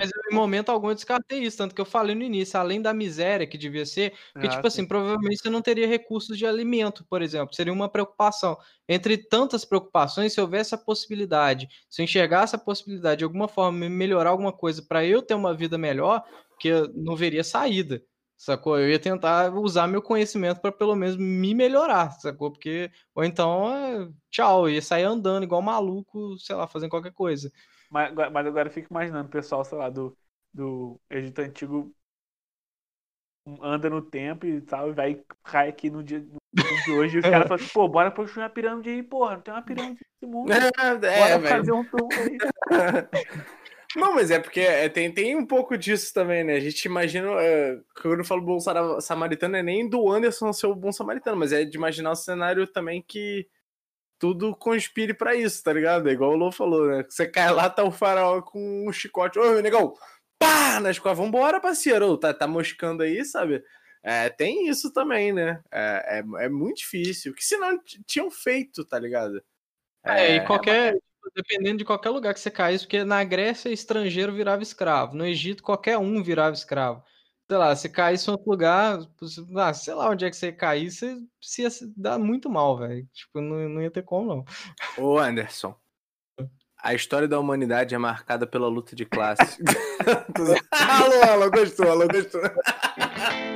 Mas em momento algum eu descartei isso, tanto que eu falei no início, além da miséria que devia ser, porque, ah, tipo assim, provavelmente você não teria recursos de alimento, por exemplo, seria uma preocupação. Entre tantas preocupações, se houvesse a possibilidade, se eu enxergasse a possibilidade de alguma forma melhorar alguma coisa para eu ter uma vida melhor, que eu não veria saída, sacou? Eu ia tentar usar meu conhecimento para pelo menos me melhorar, sacou? Porque, ou então, é, tchau, eu ia sair andando igual maluco, sei lá, fazendo qualquer coisa. Mas, mas agora eu fico imaginando o pessoal, sei lá, do, do Egito Antigo anda no tempo e tal, e vai cai aqui no dia, no dia de hoje e os caras falam assim, pô, bora construir uma pirâmide aí, porra, não tem uma pirâmide nesse mundo. É, bora é, fazer um tour aí. Não, mas é porque é, tem, tem um pouco disso também, né? A gente imagina. É, quando eu falo bom samaritano, é nem do Anderson ser o bom samaritano, mas é de imaginar um cenário também que tudo conspire para isso, tá ligado? É igual o Lô falou, né? Você cai lá, tá o faraó com um chicote. Ô, negão, pá! Nas costas, vambora, parceiro. Tá, tá moscando aí, sabe? É, tem isso também, né? É, é, é muito difícil. Que senão tinham feito, tá ligado? É, e é, qualquer. Dependendo de qualquer lugar que você caísse, porque na Grécia estrangeiro virava escravo, no Egito qualquer um virava escravo sei lá, se caísse em outro lugar, ah, sei lá onde é que você caísse, você ia se dar muito mal, velho. Tipo, não, não ia ter como, não. Ô, Anderson. A história da humanidade é marcada pela luta de classe. alô, alô, gostou, alô, gostou.